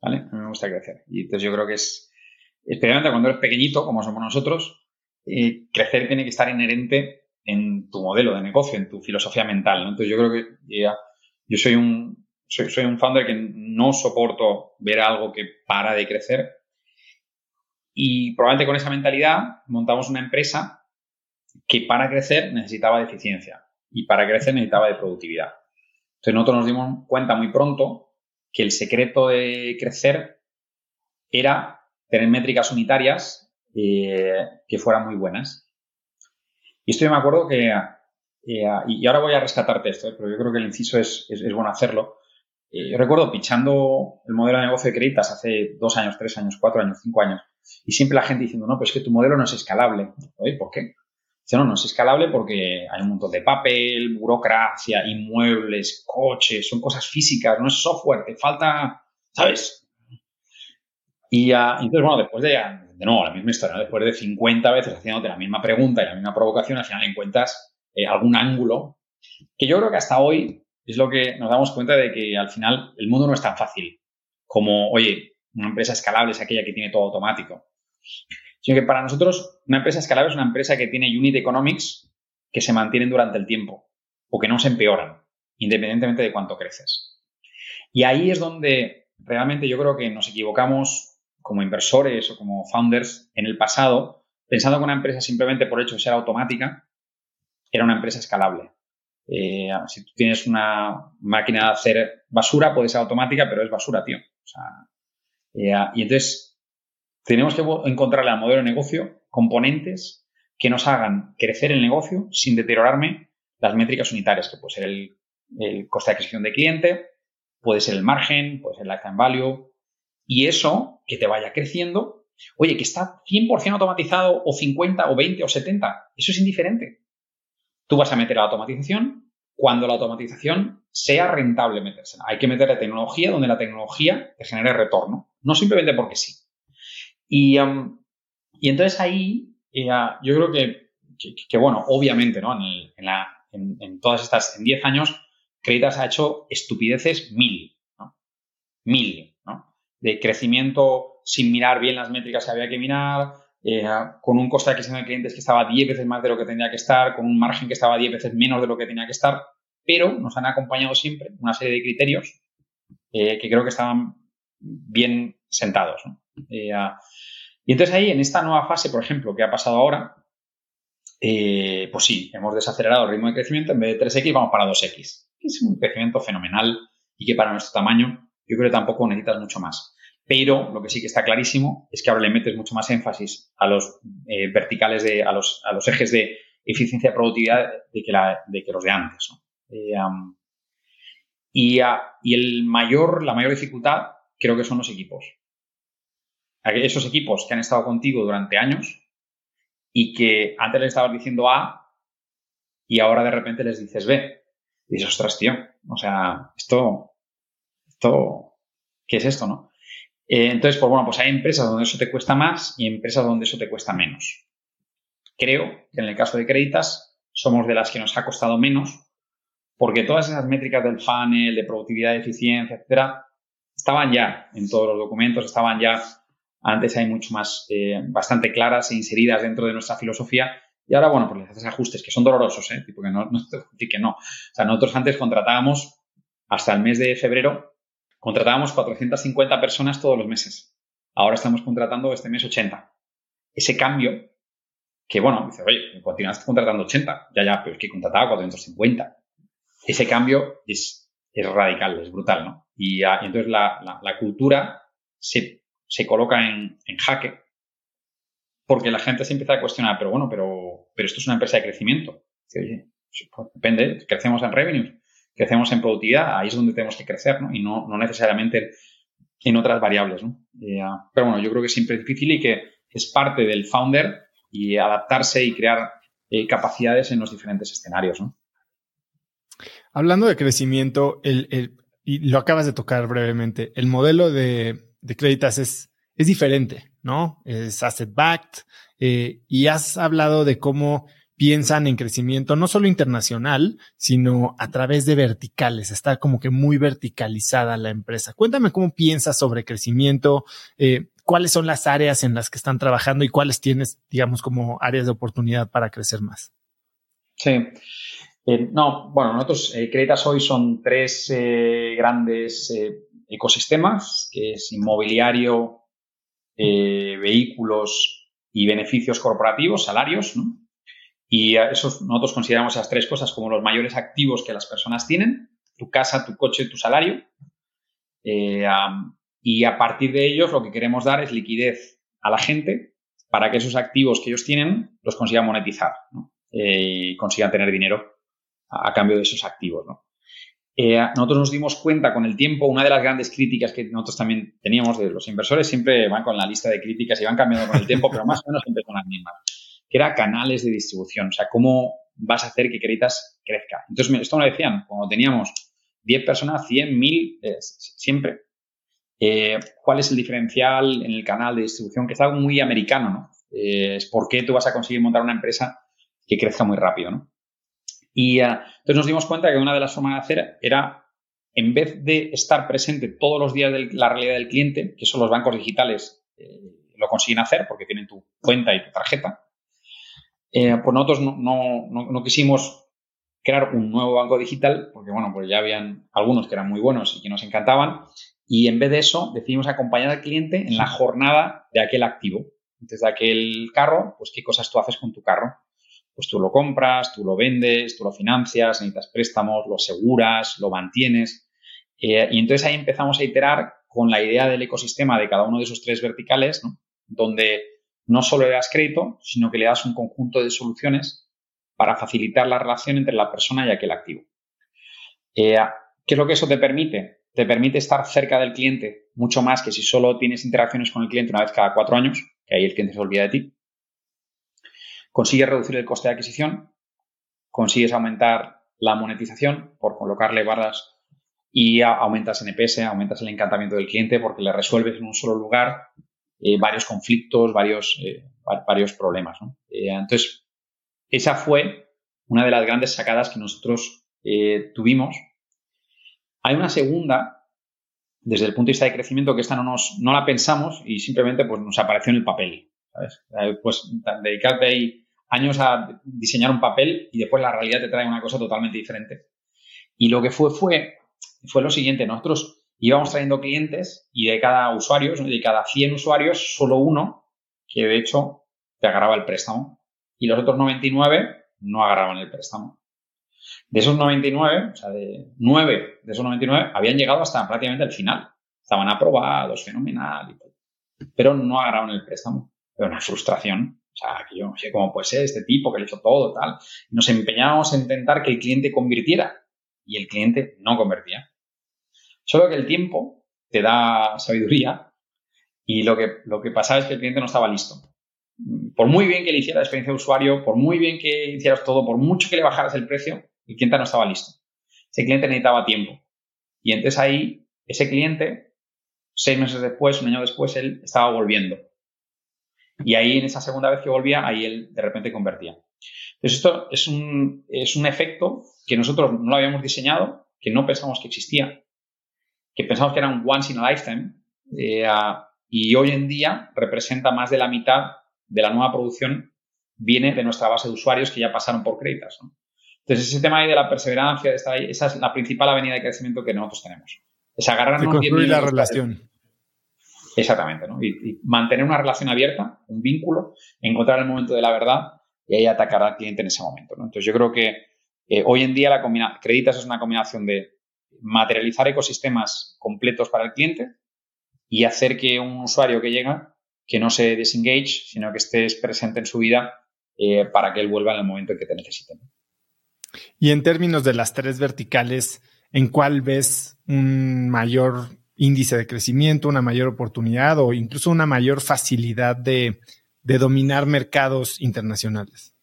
¿vale? A mí me gusta crecer. Y entonces yo creo que es, especialmente cuando eres pequeñito, como somos nosotros, eh, crecer tiene que estar inherente en tu modelo de negocio, en tu filosofía mental. Entonces yo creo que yo soy un, soy, soy un founder que no soporto ver algo que para de crecer y probablemente con esa mentalidad montamos una empresa que para crecer necesitaba de eficiencia y para crecer necesitaba de productividad. Entonces nosotros nos dimos cuenta muy pronto que el secreto de crecer era tener métricas unitarias eh, que fueran muy buenas. Y esto yo me acuerdo que, eh, y ahora voy a rescatarte esto, eh, pero yo creo que el inciso es, es, bueno hacerlo. yo recuerdo pichando el modelo de negocio de créditos hace dos años, tres años, cuatro años, cinco años, y siempre la gente diciendo, no, pues es que tu modelo no es escalable. ¿Por qué? No, no es escalable porque hay un montón de papel, burocracia, inmuebles, coches, son cosas físicas, no es software, te falta, ¿sabes? Y entonces, bueno, después de, de nuevo, la misma historia, después de 50 veces haciéndote la misma pregunta y la misma provocación, al final encuentras eh, algún ángulo que yo creo que hasta hoy es lo que nos damos cuenta de que al final el mundo no es tan fácil como, oye, una empresa escalable es aquella que tiene todo automático sino que para nosotros una empresa escalable es una empresa que tiene unit economics que se mantienen durante el tiempo o que no se empeoran, independientemente de cuánto creces. Y ahí es donde realmente yo creo que nos equivocamos como inversores o como founders en el pasado, pensando que una empresa simplemente por hecho de ser automática era una empresa escalable. Eh, si tú tienes una máquina de hacer basura, puede ser automática, pero es basura, tío. Eh, y entonces tenemos que encontrarle al modelo de negocio componentes que nos hagan crecer el negocio sin deteriorarme las métricas unitarias, que puede ser el, coste de adquisición de cliente, puede ser el margen, puede ser el lifetime value, y eso que te vaya creciendo Oye, que está 100% automatizado o 50 o 20 o 70, eso es indiferente. Tú vas a meter la automatización cuando la automatización sea rentable meterse. Hay que meter la tecnología donde la tecnología te genere retorno, no simplemente porque sí. Y, um, entonces ahí yo creo que, bueno, obviamente, ¿no? En, todas estas, en 10 años, Creditas ha hecho estupideces mil, ¿no? Mil, ¿no? De crecimiento sin mirar bien las métricas que había que mirar, eh, con un coste de adquisición de clientes que estaba 10 veces más de lo que tenía que estar, con un margen que estaba 10 veces menos de lo que tenía que estar, pero nos han acompañado siempre una serie de criterios eh, que creo que estaban bien sentados. Eh, y entonces ahí, en esta nueva fase, por ejemplo, que ha pasado ahora, pues sí, hemos desacelerado el ritmo de crecimiento, en vez de 3X vamos para 2X, que es un crecimiento fenomenal y que para nuestro tamaño yo creo que tampoco necesitas mucho más. Pero lo que sí que está clarísimo es que ahora le metes mucho más énfasis a los eh, verticales, de, a, los, a los ejes de eficiencia y productividad de que, los de antes. Eh, y, y el mayor, la mayor dificultad creo que son los equipos. Esos equipos que han estado contigo durante años y que antes les estabas diciendo A y ahora de repente les dices B. Y dices, ostras, tío, o sea, esto, esto, ¿qué es esto, no? Eh, entonces, pues bueno, pues hay empresas donde eso te cuesta más y empresas donde eso te cuesta menos. Creo que en el caso de Creditas somos de las que nos ha costado menos porque todas esas métricas del funnel, de productividad, de eficiencia, etcétera, estaban ya en todos los documentos, estaban ya antes hay mucho más, eh, bastante claras e inseridas dentro de nuestra filosofía. Y ahora, bueno, pues les haces ajustes que son dolorosos, ¿eh? Tipo que no, [LAUGHS] no, que no. O sea, nosotros antes contratábamos hasta el mes de febrero Contratábamos 450 personas todos los meses. Ahora estamos contratando este mes 80. Ese cambio, que bueno, dice, oye, continuaste contratando 80. Ya, ya, pero es que contrataba 450. Ese cambio es, es radical, es brutal, ¿no? Y, ah, entonces la, cultura se, coloca en, jaque porque la gente se empieza a cuestionar, pero bueno, pero, pero esto es una empresa de crecimiento. oye, pues depende, crecemos en revenues, crecemos en productividad, ahí es donde tenemos que crecer, ¿no? Y no, no necesariamente en otras variables, ¿no? Pero bueno, yo creo que siempre es difícil y que es parte del founder y adaptarse y crear eh, capacidades en los diferentes escenarios, ¿no? Hablando de crecimiento, el, y lo acabas de tocar brevemente, el modelo de, de Creditas es, es diferente, ¿no? Es asset backed eh, y has hablado de cómo piensan en crecimiento no solo internacional, sino a través de verticales. Está como que muy verticalizada la empresa. Cuéntame cómo piensas sobre crecimiento, eh, cuáles son las áreas en las que están trabajando y cuáles tienes, digamos, como áreas de oportunidad para crecer más. Sí. Eh, no, bueno, nosotros, eh, Creditas hoy son tres grandes ecosistemas, que es inmobiliario, vehículos y beneficios corporativos, salarios, ¿no? Y eso nosotros consideramos esas tres cosas como los mayores activos que las personas tienen, tu casa, tu coche, tu salario. Eh, y a partir de ellos lo que queremos dar es liquidez a la gente para que esos activos que ellos tienen los consigan monetizar eh, y consigan tener dinero a, cambio de esos activos. Eh, nosotros nos dimos cuenta con el tiempo, una de las grandes críticas que nosotros también teníamos de los inversores, siempre van con la lista de críticas y van cambiando con el tiempo, pero más o menos siempre son las mismas que era canales de distribución, o sea, cómo vas a hacer que Creditas crezca. Entonces, esto me lo decían, cuando teníamos 10 personas, 100, 1000, eh, siempre. Eh, ¿Cuál es el diferencial en el canal de distribución? Que es algo muy americano, ¿no? Es por qué tú vas a conseguir montar una empresa que crezca muy rápido, ¿no? Y entonces nos dimos cuenta que una de las formas de hacer era, en vez de estar presente todos los días de la realidad del cliente, que son los bancos digitales lo consiguen hacer porque tienen tu cuenta y tu tarjeta, eh, pues nosotros no, quisimos crear un nuevo banco digital, porque bueno, pues ya habían algunos que eran muy buenos y que nos encantaban, y en vez de eso decidimos acompañar al cliente en la jornada de aquel activo. Entonces, de aquel carro, pues qué cosas tú haces con tu carro. Pues tú lo compras, tú lo vendes, tú lo financias, necesitas préstamos, lo aseguras, lo mantienes. Eh, y entonces ahí empezamos a iterar con la idea del ecosistema de cada uno de esos tres verticales, ¿no? donde no solo le das crédito, sino que le das un conjunto de soluciones para facilitar la relación entre la persona y aquel activo. Eh, ¿Qué es lo que eso te permite? te permite estar cerca del cliente mucho más que si solo tienes interacciones con el cliente una vez cada cuatro años, que ahí el cliente se olvida de ti. Consigues reducir el coste de adquisición, consigues aumentar la monetización por colocarle barras y aumentas NPS, aumentas el encantamiento del cliente porque le resuelves en un solo lugar eh, varios conflictos, varios, eh, varios problemas. Eh, entonces, esa fue una de las grandes sacadas que nosotros tuvimos. Hay una segunda, desde el punto de vista de crecimiento, que esta no, nos, no la pensamos y simplemente pues, nos apareció en el papel. Pues dedicarte ahí años a diseñar un papel y después la realidad te trae una cosa totalmente diferente. Y lo que fue fue fue lo siguiente, nosotros íbamos trayendo clientes y de cada usuario, de cada 100 usuarios, solo uno que de hecho te agarraba el préstamo y los otros 99 no agarraban el préstamo. De esos 99, o sea, de 9 de esos 99 habían llegado hasta prácticamente el final. Estaban aprobados, fenomenal y todo. Pero no agarraban el préstamo. Era una frustración. Sea, que yo no sé cómo puede ser este tipo que le hizo todo, tal. Nos empeñábamos en intentar que el cliente convirtiera y el cliente no convertía. Solo que el tiempo te da sabiduría y lo que, lo que pasaba es que el cliente no estaba listo. Por muy bien que le hiciera la experiencia de usuario, por muy bien que hicieras todo, por mucho que le bajaras el precio, el cliente no estaba listo. Ese cliente necesitaba tiempo. Y entonces ahí, ese cliente, seis meses después, un año después, él estaba volviendo. Y ahí, en esa segunda vez que volvía, ahí él de repente convertía. Entonces, esto es un, es un efecto que nosotros no lo habíamos diseñado, que no pensamos que existía, que pensamos que era un once in a lifetime, eh, y hoy en día representa más de la mitad de la nueva producción viene de nuestra base de usuarios que ya pasaron por créditos. Entonces, ese tema ahí de la perseverancia, de estar ahí, esa es la principal avenida de crecimiento que nosotros tenemos. Es agarrarnos... construir la relación. Exactamente, ¿no? Y, mantener una relación abierta, un vínculo, encontrar el momento de la verdad y ahí atacar al cliente en ese momento, Entonces, yo creo que eh, hoy en día la Creditas es una combinación de materializar ecosistemas completos para el cliente y hacer que un usuario que llega que no se disengage, sino que estés presente en su vida eh, para que él vuelva en el momento en que te necesiten. Y en términos de las tres verticales, ¿en cuál ves un mayor índice de crecimiento, una mayor oportunidad o incluso una mayor facilidad de, dominar mercados internacionales?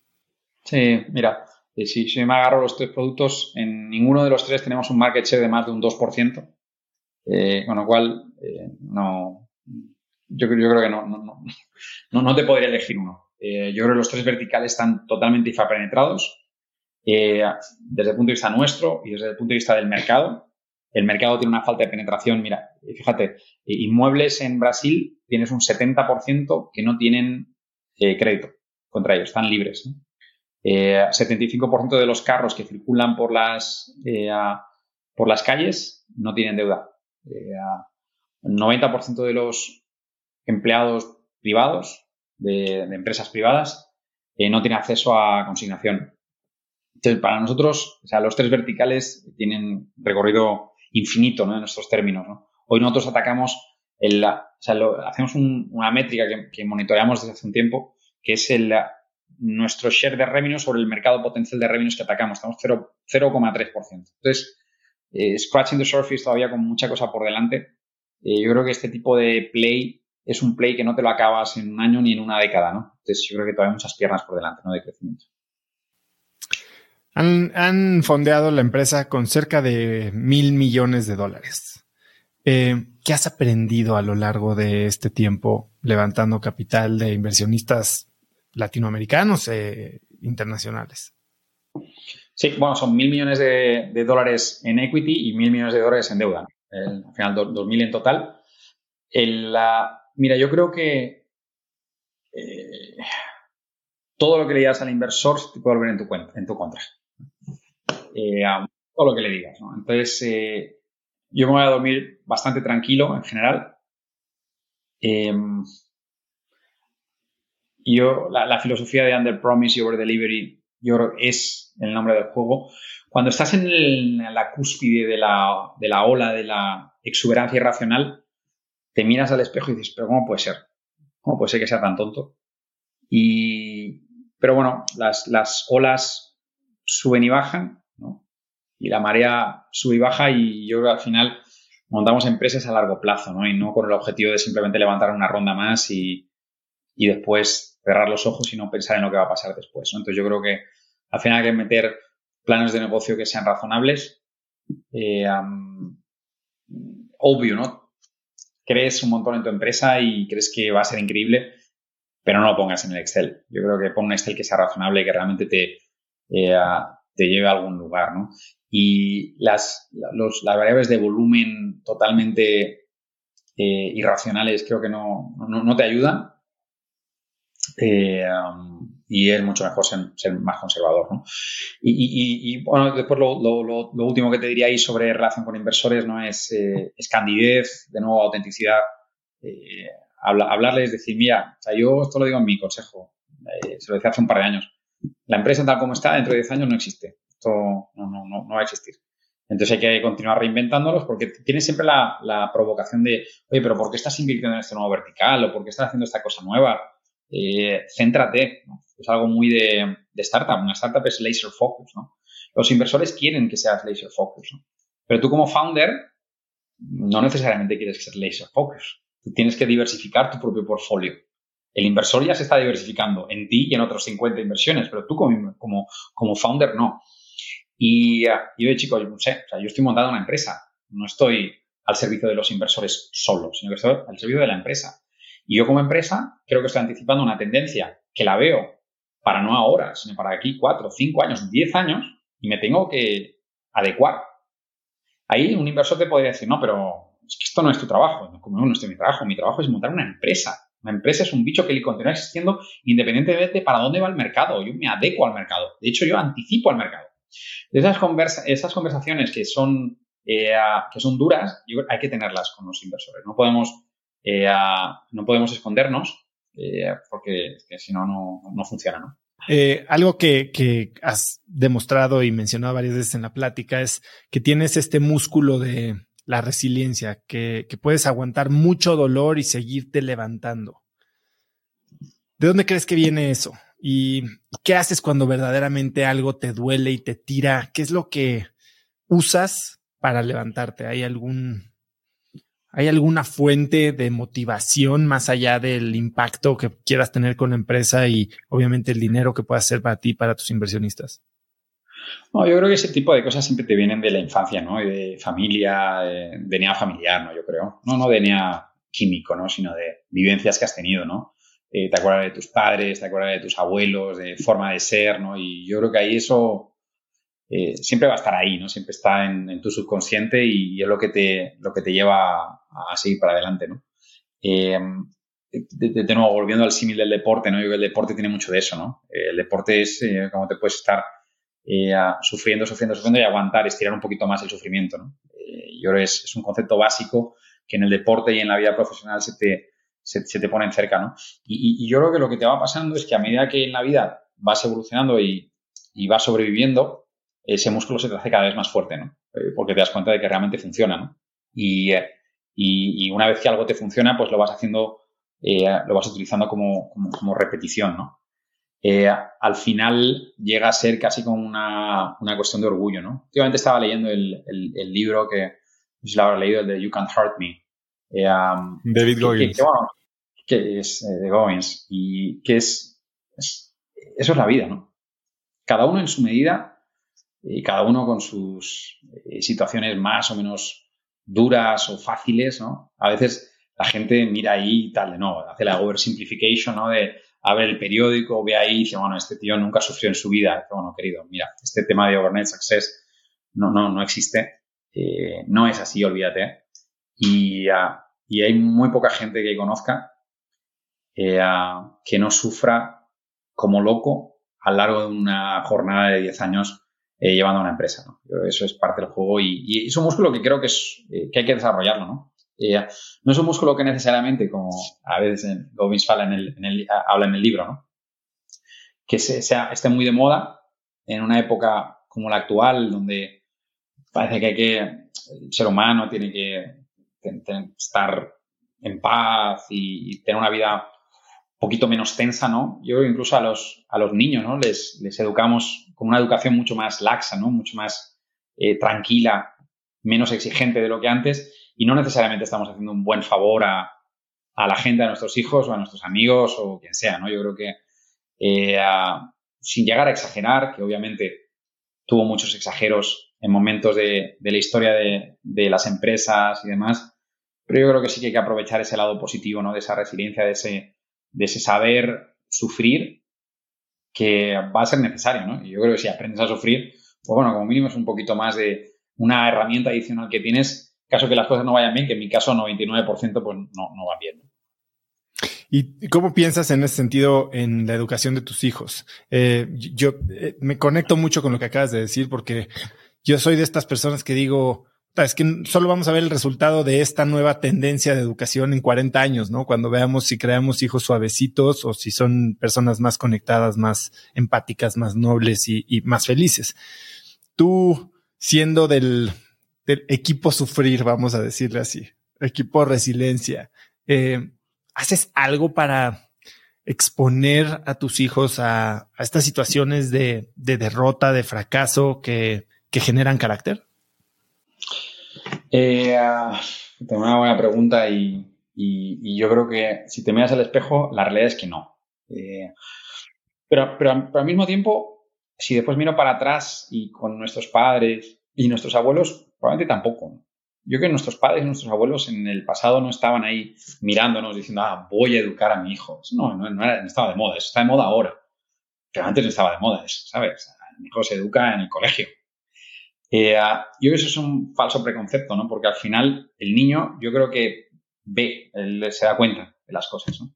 Sí, mira, si, si, me agarro los tres productos, en ninguno de los tres tenemos un market share de más de un 2%, eh, con lo cual eh, no, yo, yo, creo que no, no, no, no, te podría elegir uno. Eh, yo creo que los tres verticales están totalmente infrapenetrados desde el punto de vista nuestro y desde el punto de vista del mercado. El mercado tiene una falta de penetración. Mira, fíjate, inmuebles en Brasil tienes un 70% que no tienen crédito contra ellos, están libres. ¿no? 75% eh, de los carros que circulan por las, eh, por las calles no tienen deuda. Eh, el 90% de los empleados privados, de, empresas privadas, no tienen acceso a consignación. Entonces, para nosotros, o sea, los tres verticales tienen recorrido infinito en nuestros términos. Hoy nosotros atacamos, el, o sea, hacemos una métrica que, monitoreamos desde hace un tiempo, que es el, nuestro share de revenue sobre el mercado potencial de revenues que atacamos. Estamos 0,3%. Entonces, eh, scratching the surface todavía con mucha cosa por delante. Eh, yo creo que este tipo de play es un play que no te lo acabas en un año ni en una década, ¿no? Entonces, yo creo que todavía hay muchas piernas por delante, ¿no? De crecimiento. Han, fondeado la empresa con cerca de mil millones de dólares. Eh, ¿Qué has aprendido a lo largo de este tiempo levantando capital de inversionistas latinoamericanos e internacionales. Sí, bueno, son mil millones de, dólares en equity y mil millones de dólares en deuda. al final, dos, mil en total. la, mira, yo creo que eh, todo lo que le digas al inversor te puede volver en tu, cuenta, en tu contra. Eh, todo lo que le digas. Entonces, eh, yo me voy a dormir bastante tranquilo en general. Y yo, la, filosofía de under promise y over delivery, yo es el nombre del juego. Cuando estás en, la cúspide de la, de la, ola de la exuberancia irracional, te miras al espejo y dices, pero ¿cómo puede ser? ¿Cómo puede ser que sea tan tonto? Y, pero bueno, las, las olas suben y bajan, ¿no? Y la marea sube y baja y yo creo que al final montamos empresas a largo plazo, ¿no? Y no con el objetivo de simplemente levantar una ronda más y, y después cerrar los ojos y no pensar en lo que va a pasar después, ¿no? Entonces yo creo que al final hay que meter planes de negocio que sean razonables. Eh, obvio, ¿no? Crees un montón en tu empresa y crees que va a ser increíble, pero no lo pongas en el Excel. Yo creo que pon un Excel que sea razonable y que realmente te, eh, te lleve a algún lugar, ¿no? Y las, las variables de volumen totalmente eh, irracionales creo que no, no, te ayudan. Eh, y es mucho mejor ser, más conservador. ¿no? Y, bueno, después lo, último que te diría ahí sobre relación con inversores no es, es candidez, de nuevo autenticidad. Eh, hablarles, decir, mira, o sea, yo esto lo digo en mi consejo, se lo decía hace un par de años la empresa tal como está dentro de 10 años no existe. Esto no, no, no, va a existir. Entonces hay que continuar reinventándolos porque tienes siempre la, provocación de, oye, pero ¿por qué estás invirtiendo en este nuevo vertical? ¿O por qué estás haciendo esta cosa nueva? Eh, céntrate. Es algo muy de, startup. Una startup es laser focus. ¿no? Los inversores quieren que seas laser focus. ¿no? Pero tú como founder no necesariamente quieres ser laser focus. Tienes que diversificar tu propio portfolio. El inversor ya se está diversificando en ti y en otros 50 inversiones, pero tú como, como, founder no. Y uh, yo de chico, yo no sé, o sea, yo estoy montando una empresa, no estoy al servicio de los inversores solo, sino que estoy al servicio de la empresa. Y yo como empresa creo que estoy anticipando una tendencia que la veo para no ahora, sino para aquí cuatro, cinco años, diez años, y me tengo que adecuar. Ahí un inversor te podría decir, no, pero es que esto no es tu trabajo, no, es mi trabajo, mi trabajo es montar una empresa. Una empresa es un bicho que continúa existiendo independientemente para dónde va el mercado. Yo me adecuo al mercado. De hecho, yo anticipo al mercado. Esas, conversaciones que son, eh, que son duras, hay que tenerlas con los inversores. No podemos, eh, escondernos eh, porque si no, no funciona. ¿no? algo que, que, has demostrado y mencionado varias veces en la plática es que tienes este músculo de, la resiliencia, que, puedes aguantar mucho dolor y seguirte levantando. ¿De dónde crees que viene eso? ¿Y qué haces cuando verdaderamente algo te duele y te tira? ¿Qué es lo que usas para levantarte? ¿Hay algún, hay alguna fuente de motivación más allá del impacto que quieras tener con la empresa y obviamente el dinero que pueda ser para ti para tus inversionistas? No, yo creo que ese tipo de cosas siempre te vienen de la infancia, ¿no? De familia, de DNA familiar, ¿no? Yo creo. No, no DNA químico, ¿no? Sino de vivencias que has tenido, ¿no? Eh, te acuerdas de tus padres, te acuerdas de tus abuelos, de forma de ser, ¿no? Y yo creo que ahí eso eh, siempre va a estar ahí, ¿no? Siempre está en, tu subconsciente y es lo que te, lo que te lleva a, seguir para adelante, ¿no? Eh, de, nuevo, volviendo al símil del deporte, ¿no? Yo creo que el deporte tiene mucho de eso, ¿no? El deporte es como te puedes estar eh, sufriendo, sufriendo, sufriendo y aguantar, estirar un poquito más el sufrimiento. ¿no? Eh, yo creo que es, un concepto básico que en el deporte y en la vida profesional se te, se, te pone cerca. ¿no? Y, yo creo que lo que te va pasando es que a medida que en la vida vas evolucionando y, y vas sobreviviendo, ese músculo se te hace cada vez más fuerte, ¿no? Eh, porque te das cuenta de que realmente funciona, ¿no? Y, y, una vez que algo te funciona, pues lo vas haciendo, lo vas utilizando como, como, como repetición, ¿no? Eh, al final llega a ser casi como una, cuestión de orgullo, ¿no? Últimamente estaba leyendo el, libro que, no sé si lo habrá leído, el de You Can't Hurt Me. Eh, David Goggins. Que, es eh, de Goggins y que es, eso es la vida, ¿no? Cada uno en su medida y cada uno con sus situaciones más o menos duras o fáciles, ¿no? A veces la gente mira ahí y tal, de no, hace la oversimplification, ¿no? De abre el periódico, ve ahí y dice, bueno, este tío nunca sufrió en su vida. Dice, bueno, querido, mira, este tema de overnight success no, no, no existe. Eh, no es así, olvídate. Y, ah, y, hay muy poca gente que conozca eh, ah, que no sufra como loco a lo largo de una jornada de 10 años eh, llevando a una empresa. Eso es parte del juego y, y, es un músculo que creo que, es, que hay que desarrollarlo. ¿no? No es un músculo que necesariamente, como a veces Gobbins habla en el, habla en el libro, ¿no? que sea, esté muy de moda en una época como la actual, donde parece que hay que, el ser humano tiene que estar en paz y, tener una vida un poquito menos tensa, ¿no? Yo creo que incluso a los, a los niños, ¿no? Les, les educamos con una educación mucho más laxa, ¿no? Mucho más eh, tranquila, menos exigente de lo que antes y no necesariamente estamos haciendo un buen favor a, la gente, a nuestros hijos o a nuestros amigos o quien sea, ¿no? Yo creo que eh, sin llegar a exagerar, que obviamente tuvo muchos exageros en momentos de, la historia de, las empresas y demás, pero yo creo que sí que hay que aprovechar ese lado positivo, ¿no? De esa resiliencia, de ese, de ese saber sufrir que va a ser necesario, ¿no? Y yo creo que si aprendes a sufrir, pues bueno, como mínimo es un poquito más de una herramienta adicional que tienes, caso que las cosas no vayan bien, que en mi caso 99% pues no, no van bien. ¿Y cómo piensas en ese sentido en la educación de tus hijos? Eh, yo eh, me conecto mucho con lo que acabas de decir porque yo soy de estas personas que digo, es que solo vamos a ver el resultado de esta nueva tendencia de educación en 40 años, ¿no? Cuando veamos si creamos hijos suavecitos o si son personas más conectadas, más empáticas, más nobles y, más felices. Tú, siendo del, equipo sufrir, vamos a decirle así, equipo resiliencia, eh, ¿haces algo para exponer a tus hijos a, estas situaciones de, derrota, de fracaso que generan carácter? Eh, tengo una buena pregunta y, yo creo que si te miras al espejo, la realidad es que no. Eh, pero, pero, al mismo tiempo, si después miro para atrás y con nuestros padres y nuestros abuelos, probablemente tampoco. Yo creo que nuestros padres y nuestros abuelos en el pasado no estaban ahí mirándonos diciendo, ah, voy a educar a mi hijo. no, no, no, estaba de moda, eso está de moda ahora. Pero antes no estaba de moda eso, ¿sabes? Mi hijo se educa en el colegio. Eh, yo creo que eso es un falso preconcepto, ¿no? Porque al final el niño, yo creo que ve, él se da cuenta de las cosas, ¿no?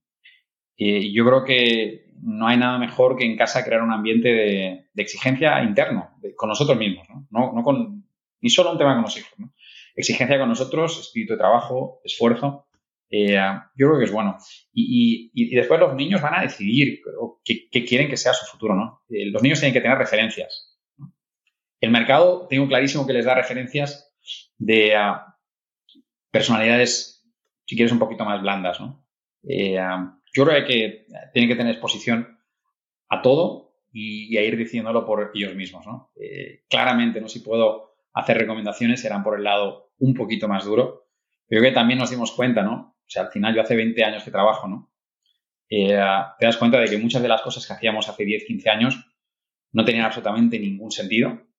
Y yo creo que no hay nada mejor que en casa crear un ambiente de, exigencia interno, con nosotros mismos, ¿no? No, con, ni solo un tema con los hijos, ¿no? Exigencia con nosotros, espíritu de trabajo, esfuerzo. Eh, yo creo que es bueno. Y, después los niños van a decidir qué, quieren que sea su futuro, ¿no? Eh, los niños tienen que tener referencias. El mercado, tengo clarísimo que les da referencias de ah, personalidades, si quieres, un poquito más blandas, ¿no? Eh, ah, yo creo que tienen que tener exposición a todo y, a ir diciéndolo por ellos mismos, ¿no? Claramente, ¿no? Si puedo hacer recomendaciones, serán por el lado un poquito más duro. Pero que también nos dimos cuenta, ¿no? O sea, al final yo hace 20 años que trabajo, ¿no? Eh, te das cuenta de que muchas de las cosas que hacíamos hace 10, 15 años no tenían absolutamente ningún sentido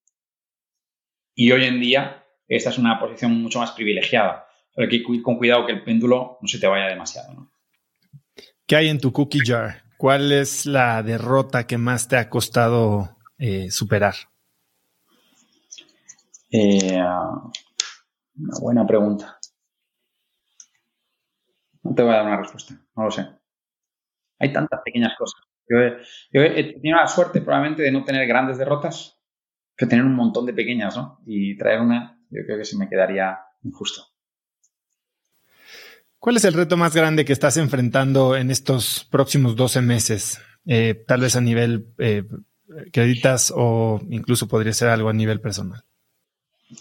y hoy en día esta es una posición mucho más privilegiada. Pero hay que ir con cuidado que el péndulo no se te vaya demasiado. ¿Qué hay en tu cookie jar? ¿Cuál es la derrota que más te ha costado eh, superar? Eh, una buena pregunta. No te voy a dar una respuesta, no lo sé. Hay tantas pequeñas cosas. Yo he tenido la suerte probablemente de no tener grandes derrotas, que tener un montón de pequeñas, ¿no? Y traer una, yo creo que se me quedaría injusto. ¿Cuál es el reto más grande que estás enfrentando en estos próximos 12 meses? Eh, tal vez a nivel eh, o incluso podría ser algo a nivel personal.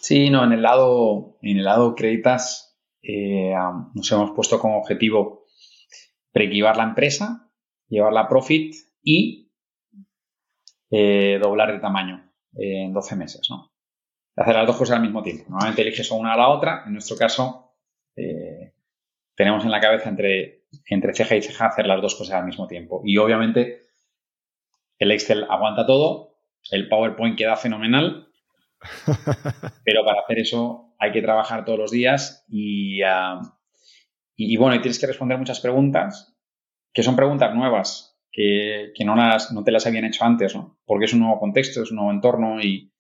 Sí, no, en el lado, en el lado creditas eh, nos hemos puesto como objetivo preequivar la empresa, llevarla a profit y doblar de tamaño en 12 meses, ¿no? Hacer las dos cosas al mismo tiempo. Normalmente eliges una a la otra. En nuestro caso, eh, tenemos en la cabeza entre, entre ceja y ceja hacer las dos cosas al mismo tiempo. Y obviamente, el Excel aguanta todo, el PowerPoint queda fenomenal, [LAUGHS] pero para hacer eso hay que trabajar todos los días y, ah, y, bueno, y tienes que responder muchas preguntas, que son preguntas nuevas, que, no, las, no te las habían hecho antes, ¿no? Porque es un nuevo contexto, es un nuevo entorno y,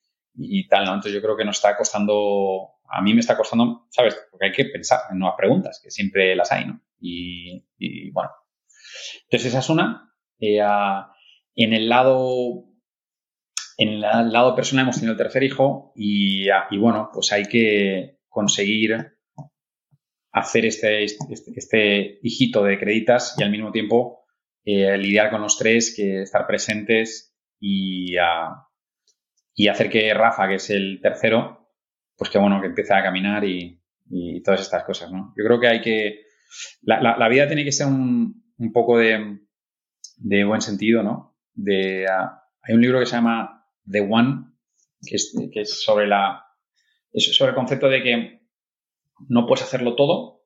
tal, ¿no? Entonces yo creo que nos está costando, a mí me está costando, ¿sabes? Porque hay que pensar en nuevas preguntas, que siempre las hay, ¿no? Y, bueno. Entonces esa es una. Eh, en el lado en el lado personal hemos tenido el tercer hijo y, y bueno, pues hay que conseguir hacer este, este, este, hijito de creditas y al mismo tiempo eh, lidiar con los tres, que estar presentes y, y hacer que Rafa, que es el tercero, pues que bueno, que empiece a caminar y, todas estas cosas, ¿no? Yo creo que hay que... La, vida tiene que ser un, un poco de, de, buen sentido, ¿no? De, hay un libro que se llama The One, que es, sobre la... Es sobre el concepto de que no puedes hacerlo todo.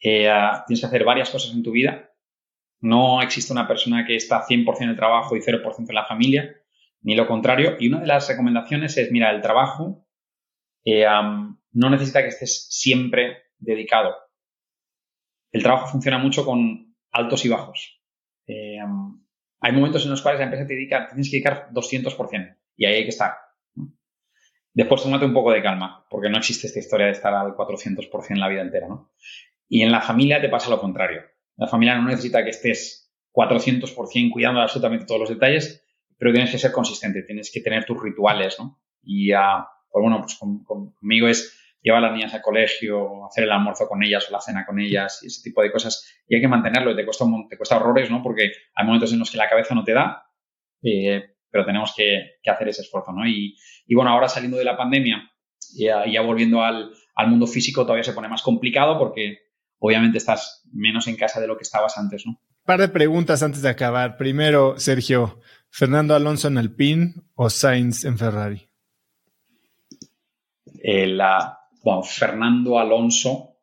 Eh, tienes que hacer varias cosas en tu vida. No existe una persona que está 100% en el trabajo y 0% en la familia, ni lo contrario. Y una de las recomendaciones es, mira, el trabajo eh, no necesita que estés siempre dedicado. El trabajo funciona mucho con altos y bajos. Eh, hay momentos en los cuales la empresa te dedica, tienes que dedicar 200% y ahí hay que estar. Después tómate un poco de calma, porque no existe esta historia de estar al 400% la vida entera, ¿no? Y en la familia te pasa lo contrario. La familia no necesita que estés 400% cuidando absolutamente todos los detalles, pero tienes que ser consistente, tienes que tener tus rituales, ¿no? Y, uh, pues bueno, pues conmigo es llevar a las niñas al colegio, hacer el almuerzo con ellas o la cena con ellas y ese tipo de cosas. Y hay que mantenerlo y te cuesta, te cuesta horrores, ¿no? Porque hay momentos en los que la cabeza no te da, eh, pero tenemos que, hacer ese esfuerzo, ¿no? Y, bueno, ahora saliendo de la pandemia y ya, volviendo al, mundo físico todavía se pone más complicado porque obviamente estás menos en casa de lo que estabas antes, ¿no? Un par de preguntas antes de acabar. Primero, Sergio, ¿Fernando Alonso en Alpine o Sainz en Ferrari? Eh, la, bueno, Fernando Alonso,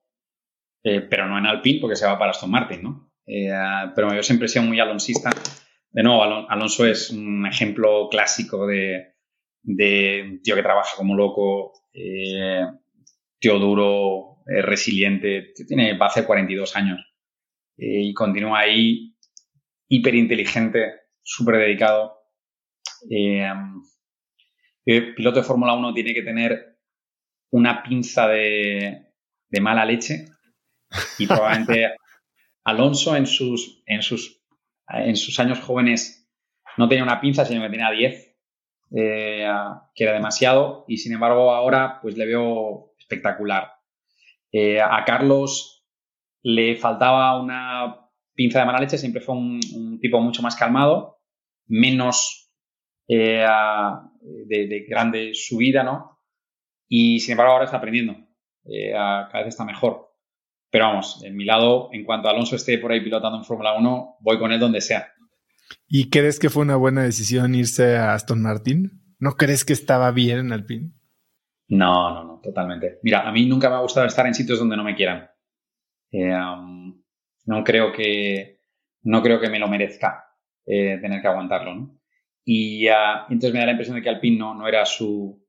eh, pero no en Alpine porque se va para Aston Martin, ¿no? Eh, pero yo siempre he sido muy alonsista de nuevo, Alonso es un ejemplo clásico de, un tío que trabaja como loco, eh, tío duro, resiliente, tiene, va a hacer 42 años y continúa ahí hiper inteligente, súper dedicado. piloto de Fórmula 1 tiene que tener una pinza de, de mala leche y probablemente [LAUGHS] Alonso en sus, en sus en sus años jóvenes no tenía una pinza, sino que tenía 10, eh, que era demasiado, y sin embargo ahora pues le veo espectacular. Eh, a Carlos le faltaba una pinza de mala leche, siempre fue un, tipo mucho más calmado, menos eh, de, grande subida, ¿no? Y sin embargo ahora está aprendiendo, cada vez está mejor. Pero vamos, en mi lado, en cuanto Alonso esté por ahí pilotando en Fórmula 1, voy con él donde sea. ¿Y crees que fue una buena decisión irse a Aston Martin? ¿No crees que estaba bien en Alpine? No, no, no, totalmente. Mira, a mí nunca me ha gustado estar en sitios donde no me quieran. Eh, no creo que no creo que me lo merezca eh, tener que aguantarlo, ¿no? Y entonces me da la impresión de que Alpine no, no era su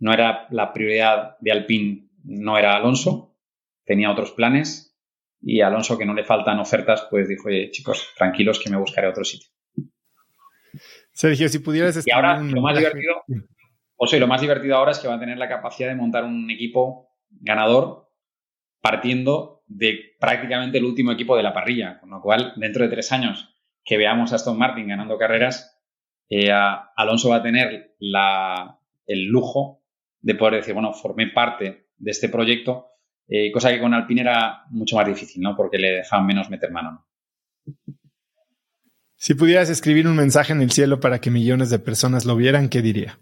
no era la prioridad de Alpine, no era Alonso, tenía otros planes y Alonso, que no le faltan ofertas, pues dijo, oye, chicos, tranquilos que me buscaré otro sitio. Sergio, si pudieras... Y ahora lo más divertido, o sea, lo más divertido ahora es que va a tener la capacidad de montar un equipo ganador partiendo de prácticamente el último equipo de la parrilla, con lo cual, dentro de tres años que veamos a Aston Martin ganando carreras, eh, Alonso va a tener el lujo de poder decir, bueno, formé parte de este proyecto eh, cosa que con Alpine era mucho más difícil, ¿no? Porque le dejaban menos meter mano. Si pudieras escribir un mensaje en el cielo para que millones de personas lo vieran, ¿qué diría?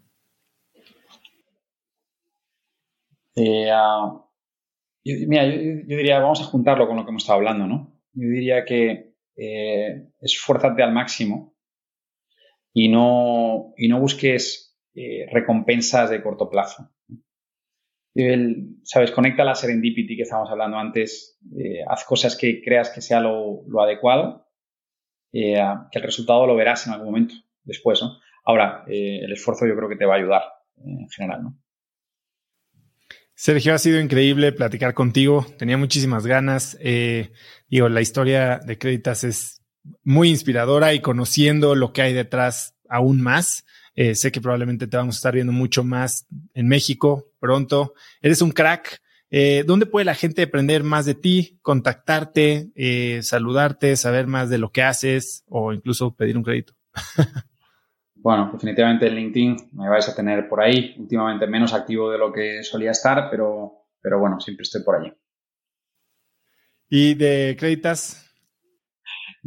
Eh, ah, mira, yo, diría, vamos a juntarlo con lo que hemos estado hablando, ¿no? Yo diría que eh, esfuérzate al máximo y no, y no busques recompensas de corto plazo sabes, conecta la serendipity que estábamos hablando antes, eh, haz cosas que creas que sea lo, adecuado, eh, que el resultado lo verás en algún momento después, ¿no? Ahora, eh, el esfuerzo yo creo que te va a ayudar en general, ¿no? Sergio, ha sido increíble platicar contigo. Tenía muchísimas ganas. digo, la historia de Créditas es muy inspiradora y conociendo lo que hay detrás aún más. Eh, sé que probablemente te vamos a estar viendo mucho más en México pronto. Eres un crack. Eh, ¿Dónde puede la gente aprender más de ti, contactarte, eh, saludarte, saber más de lo que haces o incluso pedir un crédito? [LAUGHS] bueno, definitivamente en LinkedIn me vais a tener por ahí. Últimamente menos activo de lo que solía estar, pero, pero bueno, siempre estoy por allí. ¿Y de créditas?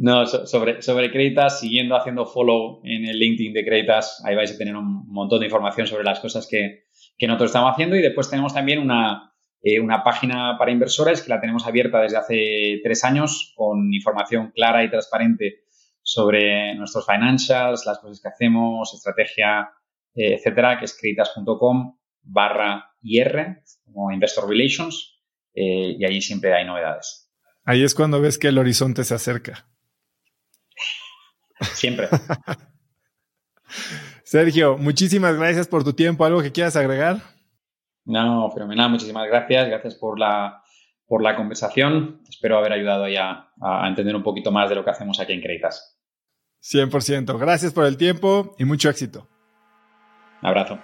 No, sobre, sobre Creditas, siguiendo haciendo follow en el LinkedIn de Creditas, ahí vais a tener un montón de información sobre las cosas que, nosotros estamos haciendo y después tenemos también una, eh, una página para inversores que la tenemos abierta desde hace tres años con información clara y transparente sobre nuestros financials, las cosas que hacemos, estrategia, eh, etcétera, que es creditas.com barra IR como Investor Relations eh, y ahí siempre hay novedades. Ahí es cuando ves que el horizonte se acerca. Siempre. [LAUGHS] Sergio, muchísimas gracias por tu tiempo. ¿Algo que quieras agregar? No, fenomenal. Muchísimas gracias. Gracias por la, por la conversación. Espero haber ayudado ya a, entender un poquito más de lo que hacemos aquí en Creitas. 100%. Gracias por el tiempo y mucho éxito. Un abrazo.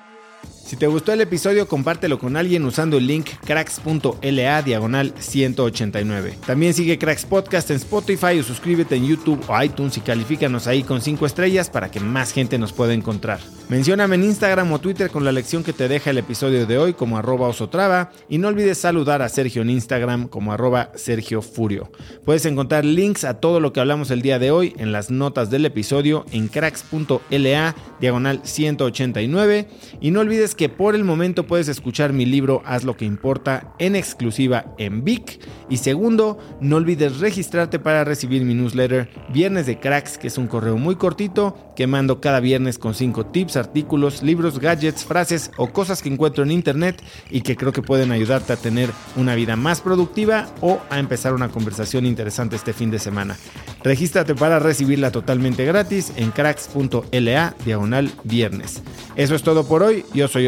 Si te gustó el episodio, compártelo con alguien usando el link cracks.la diagonal 189. También sigue Cracks Podcast en Spotify o suscríbete en YouTube o iTunes y califícanos ahí con 5 estrellas para que más gente nos pueda encontrar. Mencióname en Instagram o Twitter con la lección que te deja el episodio de hoy como arroba osotrava y no olvides saludar a Sergio en Instagram como arroba Sergio Furio. Puedes encontrar links a todo lo que hablamos el día de hoy en las notas del episodio en cracks.la diagonal 189 y no olvides que por el momento puedes escuchar mi libro Haz lo que importa en exclusiva en Vic. Y segundo, no olvides registrarte para recibir mi newsletter Viernes de Cracks, que es un correo muy cortito que mando cada viernes con 5 tips, artículos, libros, gadgets, frases o cosas que encuentro en internet y que creo que pueden ayudarte a tener una vida más productiva o a empezar una conversación interesante este fin de semana. Regístrate para recibirla totalmente gratis en cracks.la diagonal viernes. Eso es todo por hoy. Yo soy